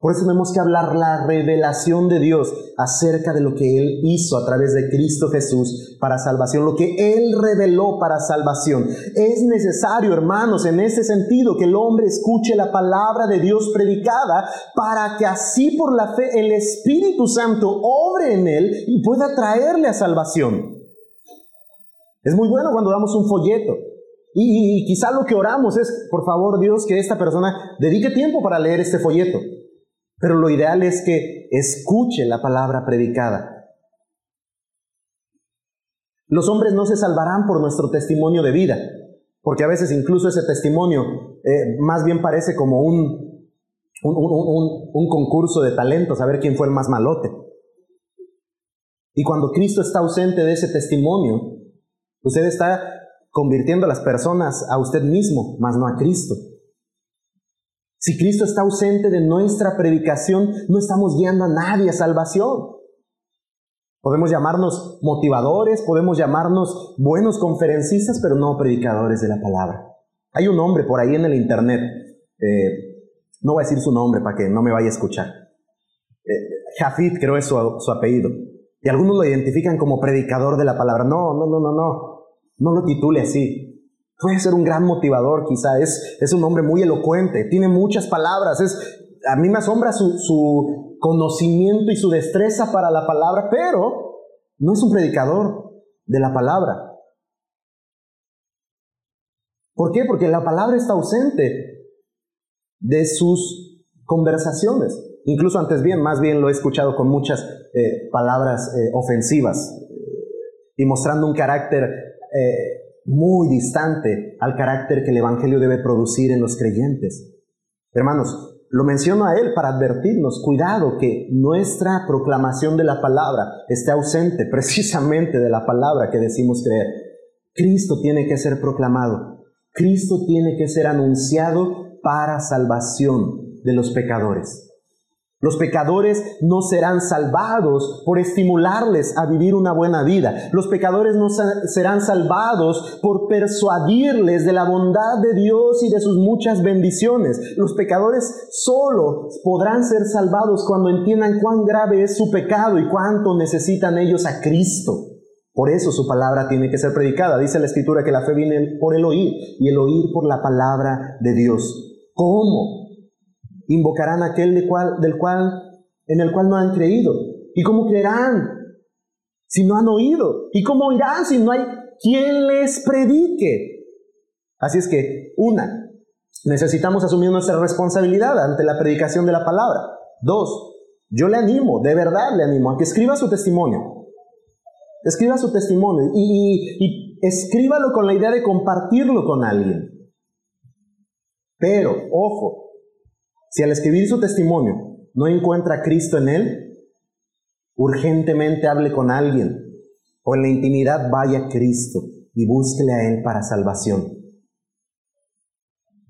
Por eso tenemos que hablar la revelación de Dios acerca de lo que Él hizo a través de Cristo Jesús para salvación, lo que Él reveló para salvación. Es necesario, hermanos, en ese sentido, que el hombre escuche la palabra de Dios predicada para que así por la fe el Espíritu Santo obre en Él y pueda traerle a salvación. Es muy bueno cuando damos un folleto. Y, quizá lo que oramos es, por favor Dios, que esta persona dedique tiempo para leer este folleto. Pero lo ideal es que escuche la palabra predicada. Los hombres no se salvarán por nuestro testimonio de vida, porque a veces incluso ese testimonio eh, más bien parece como un, un, un concurso de talentos, a ver quién fue el más malote. Y cuando Cristo está ausente de ese testimonio, usted está convirtiendo a las personas a usted mismo, más no a Cristo. Si Cristo está ausente de nuestra predicación, no estamos guiando a nadie a salvación. Podemos llamarnos motivadores, podemos llamarnos buenos conferencistas, pero no predicadores de la palabra. Hay un hombre por ahí en el internet, eh, no voy a decir su nombre para que no me vaya a escuchar. Eh, Jafid creo es su apellido. Y algunos lo identifican como predicador de la palabra. No, no, no, no, no. No lo titule así. Puede ser un gran motivador, quizá. Es, es un hombre muy elocuente, tiene muchas palabras. Es, a mí me asombra su, su conocimiento y su destreza para la palabra, pero no es un predicador de la palabra. ¿Por qué? Porque la palabra está ausente de sus conversaciones. Incluso antes bien, más bien lo he escuchado con muchas eh, palabras eh, ofensivas y mostrando un carácter eh, muy distante al carácter que el Evangelio debe producir en los creyentes. Hermanos, lo menciono a él para advertirnos, cuidado que nuestra proclamación de la palabra esté ausente precisamente de la palabra que decimos creer. Cristo tiene que ser proclamado, Cristo tiene que ser anunciado para salvación de los pecadores. Los pecadores no serán salvados por estimularles a vivir una buena vida. Los pecadores no serán salvados por persuadirles de la bondad de Dios y de sus muchas bendiciones. Los pecadores solo podrán ser salvados cuando entiendan cuán grave es su pecado y cuánto necesitan ellos a Cristo. Por eso su palabra tiene que ser predicada. Dice la escritura que la fe viene por el oír y el oír por la palabra de Dios. ¿Cómo? Invocarán aquel del cual, en el cual no han creído. ¿Y cómo creerán si no han oído? ¿Y cómo oirán si no hay quien les predique. Así es que, una, necesitamos asumir nuestra responsabilidad ante la predicación de la palabra. Dos, yo le animo, de verdad le animo a que escriba su testimonio. Escriba su testimonio y, y escríbalo con la idea de compartirlo con alguien. Pero, ojo, si al escribir su testimonio no encuentra a Cristo en él, urgentemente hable con alguien o en la intimidad vaya a Cristo y búsquele a Él para salvación.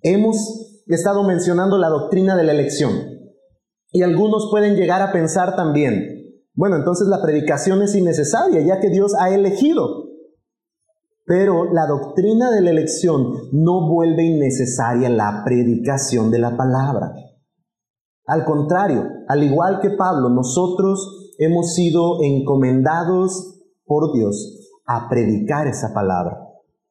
Hemos estado mencionando la doctrina de la elección y algunos pueden llegar a pensar también, bueno, entonces la predicación es innecesaria ya que Dios ha elegido. Pero la doctrina de la elección no vuelve innecesaria la predicación de la palabra. Al contrario, al igual que Pablo, nosotros hemos sido encomendados por Dios a predicar esa palabra,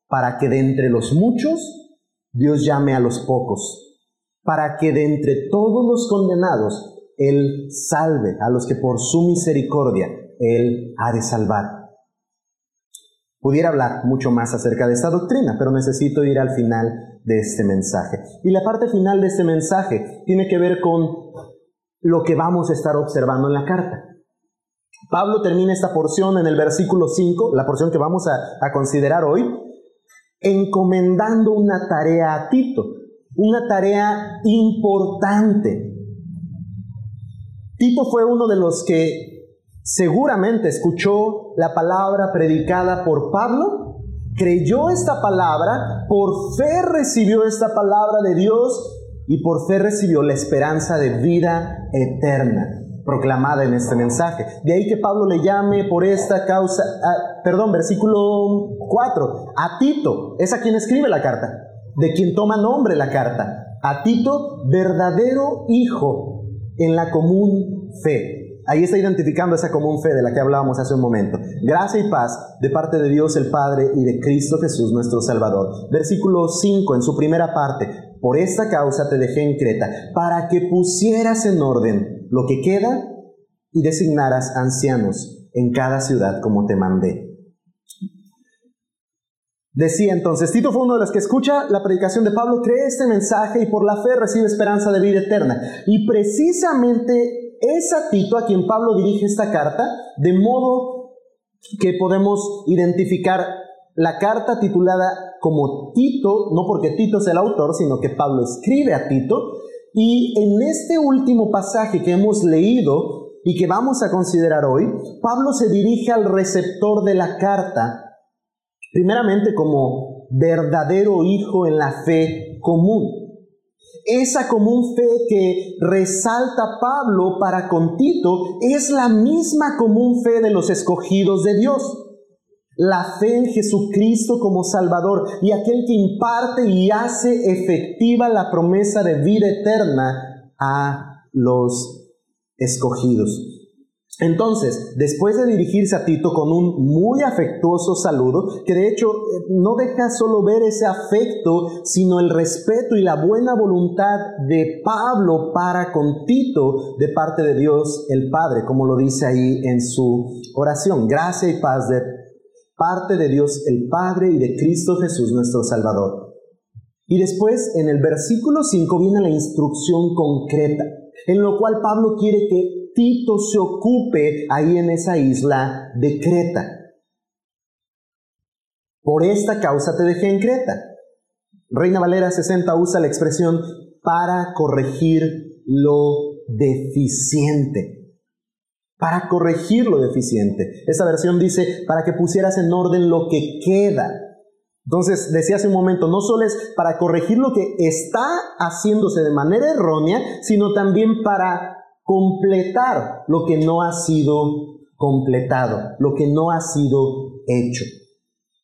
para que de entre los muchos Dios llame a los pocos, para que de entre todos los condenados Él salve a los que por su misericordia Él ha de salvar. Pudiera hablar mucho más acerca de esta doctrina, pero necesito ir al final de este mensaje. Y la parte final de este mensaje tiene que ver con lo que vamos a estar observando en la carta. Pablo termina esta porción en el versículo 5, la porción que vamos a, a considerar hoy, encomendando una tarea a Tito, una tarea importante. Tito fue uno de los que seguramente escuchó la palabra predicada por Pablo, creyó esta palabra, por fe recibió esta palabra de Dios y por fe recibió la esperanza de vida eterna proclamada en este mensaje. De ahí que Pablo le llame por esta causa, perdón, versículo 4, a Tito, es a quien escribe la carta, de quien toma nombre la carta, a Tito, verdadero hijo en la común fe. Ahí está identificando esa común fe de la que hablábamos hace un momento. Gracia y paz de parte de Dios el Padre y de Cristo Jesús nuestro Salvador. Versículo 5 en su primera parte. Por esta causa te dejé en Creta, para que pusieras en orden lo que queda y designaras ancianos en cada ciudad como te mandé. Decía entonces, Tito fue uno de los que escucha la predicación de Pablo, cree este mensaje y por la fe recibe esperanza de vida eterna. Y precisamente es a Tito a quien Pablo dirige esta carta, de modo que podemos identificar la carta titulada como Tito, no porque Tito sea el autor, sino que Pablo escribe a Tito. Y en este último pasaje que hemos leído y que vamos a considerar hoy, Pablo se dirige al receptor de la carta, primeramente como verdadero hijo en la fe común. Esa común fe que resalta Pablo para con Tito es la misma común fe de los escogidos de Dios. La fe en Jesucristo como Salvador y aquel que imparte y hace efectiva la promesa de vida eterna a los escogidos. Entonces, después de dirigirse a Tito con un muy afectuoso saludo, que de hecho eh, no deja solo ver ese afecto, sino el respeto y la buena voluntad de Pablo para con Tito de parte de Dios el Padre, como lo dice ahí en su oración. Gracia y paz de parte de Dios el Padre y de Cristo Jesús nuestro Salvador. Y después en el versículo 5 viene la instrucción concreta, en lo cual Pablo quiere que Tito se ocupe ahí en esa isla de Creta. Por esta causa te dejé en Creta. Reina Valera 60 usa la expresión para corregir lo deficiente. Para corregir lo deficiente. Esta versión dice para que pusieras en orden lo que queda. Entonces, decía hace un momento, no solo es para corregir lo que está haciéndose de manera errónea, sino también para completar lo que no ha sido completado, lo que no ha sido hecho.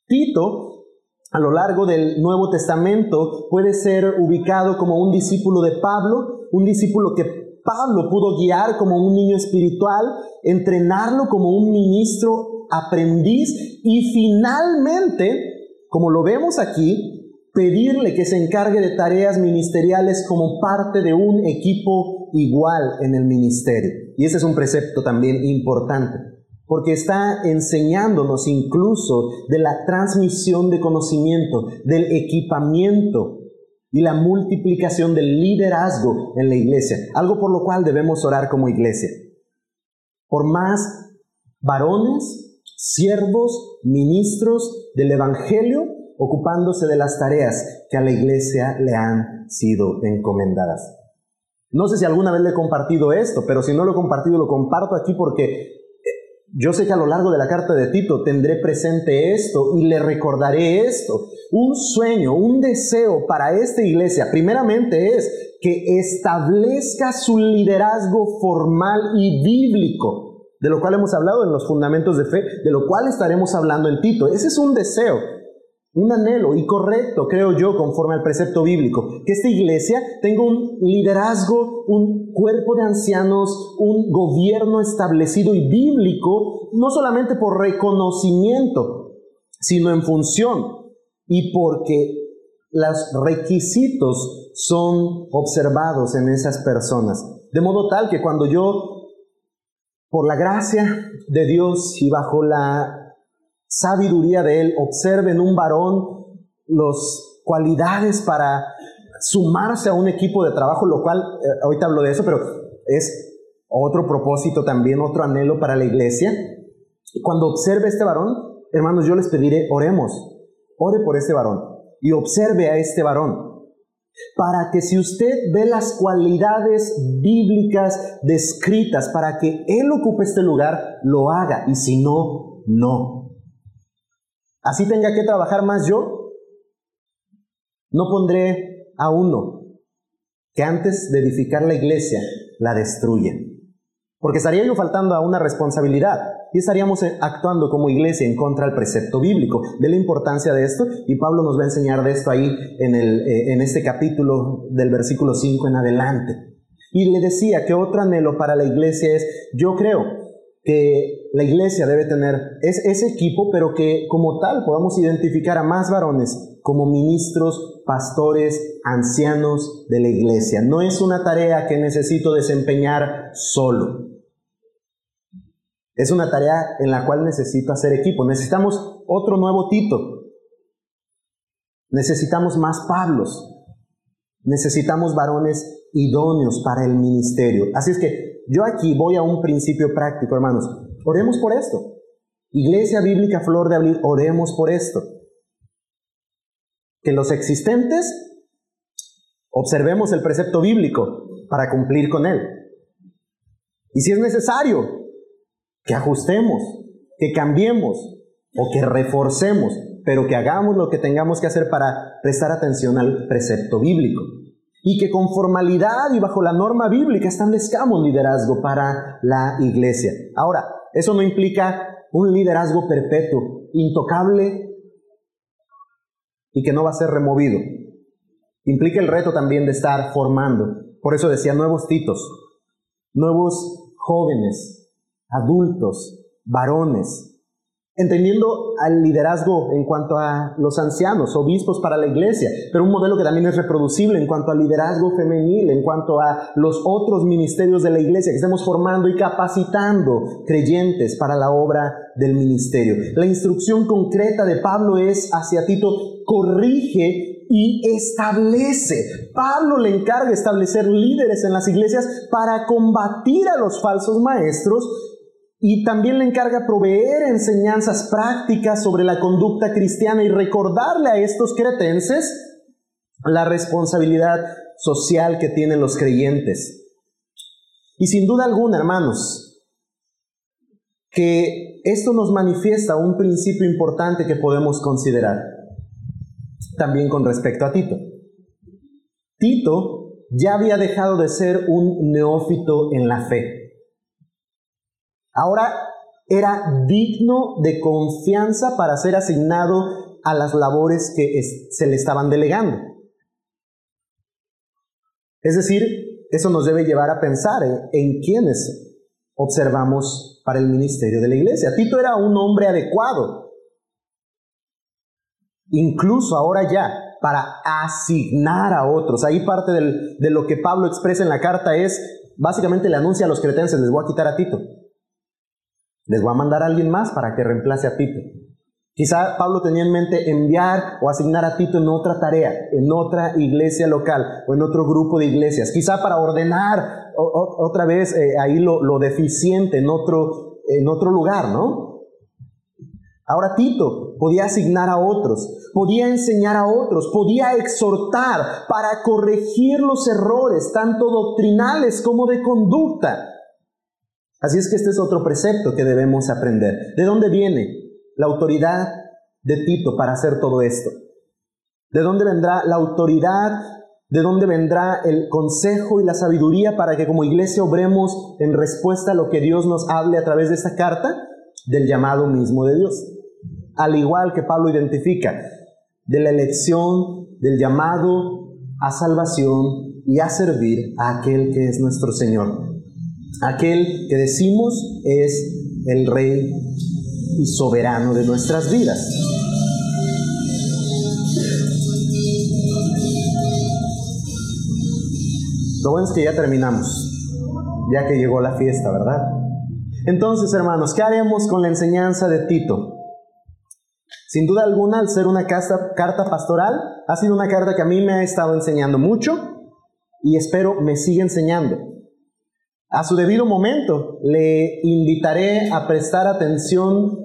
Tito, a lo largo del Nuevo Testamento, puede ser ubicado como un discípulo de Pablo, un discípulo que Pablo pudo guiar como un niño espiritual, entrenarlo como un ministro aprendiz y finalmente, como lo vemos aquí, pedirle que se encargue de tareas ministeriales como parte de un equipo igual en el ministerio. Y ese es un precepto también importante. porque está enseñándonos incluso de la transmisión de conocimiento, del equipamiento y la multiplicación del liderazgo en la iglesia, algo por lo cual debemos orar como iglesia. Por más varones, siervos, ministros del Evangelio ocupándose de las tareas que a la iglesia le han sido encomendadas. No sé si alguna vez le he compartido esto, pero si no lo he compartido, lo comparto aquí porque yo sé que a lo largo de la carta de Tito tendré presente esto y le recordaré esto. Un sueño, un deseo para esta iglesia, primeramente es que establezca su liderazgo formal y bíblico, de lo cual hemos hablado en los fundamentos de fe, de lo cual estaremos hablando en Tito. Ese es un deseo un anhelo y correcto, creo yo, conforme al precepto bíblico, que esta iglesia tenga un liderazgo, un cuerpo de ancianos, un gobierno establecido y bíblico, no solamente por reconocimiento, sino en función y porque los requisitos son observados en esas personas. De modo tal que cuando yo, por la gracia de Dios y bajo la sabiduría de Él, observe en un varón las cualidades para sumarse a un equipo de trabajo, lo cual, eh, ahorita hablo de eso, pero es otro propósito también, otro anhelo para la iglesia. Cuando observe a este varón, hermanos, yo les pediré, oremos, ore por este varón y observe a este varón. Para que si usted ve las cualidades bíblicas descritas para que Él ocupe este lugar, lo haga. Y si no, no así tenga que trabajar más yo, no pondré a uno que antes de edificar la iglesia la destruya. Porque estaría yo faltando a una responsabilidad y estaríamos actuando como iglesia en contra del precepto bíblico. De la importancia de esto y Pablo nos va a enseñar de esto ahí en, el, eh, en este capítulo del versículo 5 en adelante. Y le decía que otro anhelo para la iglesia es, yo creo que la iglesia debe tener es, ese equipo, pero que como tal podamos identificar a más varones como ministros, pastores, ancianos de la iglesia. No es una tarea que necesito desempeñar solo. Es una tarea en la cual necesito hacer equipo. Necesitamos otro nuevo Tito. Necesitamos más Pablos. Necesitamos varones idóneos para el ministerio. Así es que yo aquí voy a un principio práctico, hermanos. Oremos por esto. Iglesia Bíblica Flor de Abril, oremos por esto. Que los existentes observemos el precepto bíblico para cumplir con él. Y si es necesario, que ajustemos, que cambiemos o que reforcemos, pero que hagamos lo que tengamos que hacer para prestar atención al precepto bíblico y que con formalidad y bajo la norma bíblica establezcamos liderazgo para la iglesia. Ahora, eso no implica un liderazgo perpetuo, intocable y que no va a ser removido. Implica el reto también de estar formando. Por eso decía nuevos titos, nuevos jóvenes, adultos, varones, entendiendo al liderazgo en cuanto a los ancianos, obispos para la iglesia, pero un modelo que también es reproducible en cuanto al liderazgo femenil, en cuanto a los otros ministerios de la iglesia, que estemos formando y capacitando creyentes para la obra del ministerio. La instrucción concreta de Pablo es hacia Tito, corrige y establece. Pablo le encarga establecer líderes en las iglesias para combatir a los falsos maestros y también le encarga proveer enseñanzas prácticas sobre la conducta cristiana y recordarle a estos cretenses la responsabilidad social que tienen los creyentes. Y sin duda alguna, hermanos, que esto nos manifiesta un principio importante que podemos considerar también con respecto a Tito. Tito ya había dejado de ser un neófito en la fe. Ahora era digno de confianza para ser asignado a las labores que se le estaban delegando. Es decir, eso nos debe llevar a pensar en, en quiénes observamos para el ministerio de la iglesia. Tito era un hombre adecuado, incluso ahora ya, para asignar a otros. Ahí parte de lo que Pablo expresa en la carta es, básicamente le anuncia a los cretenses, les voy a quitar a Tito Les voy a mandar a alguien más para que reemplace a Tito. Quizá Pablo tenía en mente enviar o asignar a Tito en otra tarea, en otra iglesia local o en otro grupo de iglesias. Quizá para ordenar otra vez eh, ahí lo, lo, deficiente en otro, en otro lugar, ¿no? Ahora Tito podía asignar a otros, podía enseñar a otros, podía exhortar para corregir los errores, tanto doctrinales como de conducta. Así es que este es otro precepto que debemos aprender. ¿De dónde viene la autoridad de Tito para hacer todo esto? ¿De dónde vendrá la autoridad? ¿De dónde vendrá el consejo y la sabiduría para que como iglesia obremos en respuesta a lo que Dios nos hable a través de esta carta? Del llamado mismo de Dios al igual que Pablo identifica, de la elección, del llamado a salvación y a servir a aquel que es nuestro Señor. Aquel que decimos es el Rey y soberano de nuestras vidas. Lo bueno es que ya terminamos, ya que llegó la fiesta, ¿verdad? Entonces, hermanos, ¿qué haremos con la enseñanza de Tito? Sin duda alguna, al ser una carta, pastoral, ha sido una carta que a mí me ha estado enseñando mucho y espero me siga enseñando. A su debido momento, le invitaré a prestar atención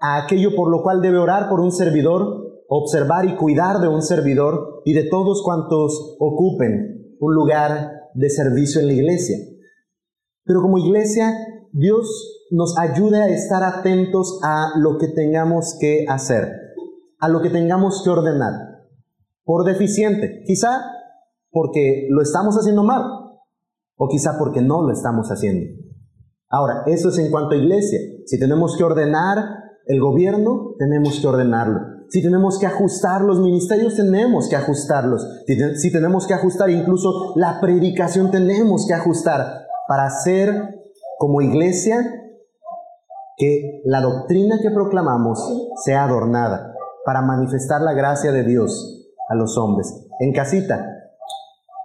a aquello por lo cual debe orar por un servidor, observar y cuidar de un servidor y de todos cuantos ocupen un lugar de servicio en la iglesia. Pero como iglesia, Dios nos ayude a estar atentos a lo que tengamos que hacer, a lo que tengamos que ordenar. Por deficiente, quizá porque lo estamos haciendo mal, o quizá porque no lo estamos haciendo. Ahora, eso es en cuanto a iglesia. Si tenemos que ordenar el gobierno, tenemos que ordenarlo. Si tenemos que ajustar los ministerios, tenemos que ajustarlos. Si, tenemos que ajustar incluso la predicación, tenemos que ajustar para ser como iglesia que la doctrina que proclamamos sea adornada para manifestar la gracia de Dios a los hombres. En casita,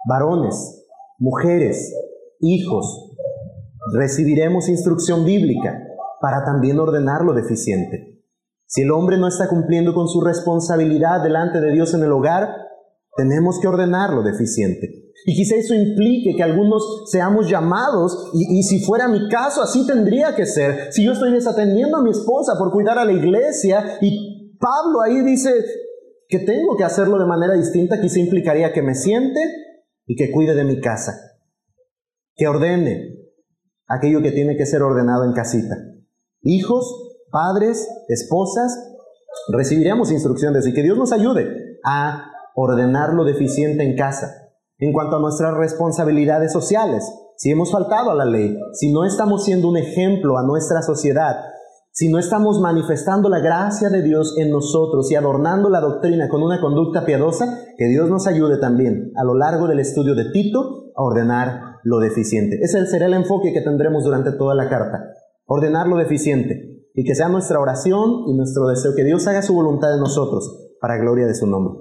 varones, mujeres, hijos, recibiremos instrucción bíblica para también ordenar lo deficiente. Si el hombre no está cumpliendo con su responsabilidad delante de Dios en el hogar, tenemos que ordenar lo deficiente. Y quizá eso implique que algunos seamos llamados, y, si fuera mi caso, así tendría que ser. Si yo estoy desatendiendo a mi esposa por cuidar a la iglesia, y Pablo ahí dice que tengo que hacerlo de manera distinta, quizá implicaría que me siente y que cuide de mi casa, que ordene aquello que tiene que ser ordenado en casita. Hijos, padres, esposas, recibiremos instrucciones y que Dios nos ayude a ordenar lo deficiente en casa en cuanto a nuestras responsabilidades sociales, si hemos faltado a la ley, si no estamos siendo un ejemplo a nuestra sociedad, si no estamos manifestando la gracia de Dios en nosotros y adornando la doctrina con una conducta piadosa, que Dios nos ayude también a lo largo del estudio de Tito a ordenar lo deficiente. Ese será el enfoque que tendremos durante toda la carta, ordenar lo deficiente y que sea nuestra oración y nuestro deseo que Dios haga su voluntad en nosotros para gloria de su nombre.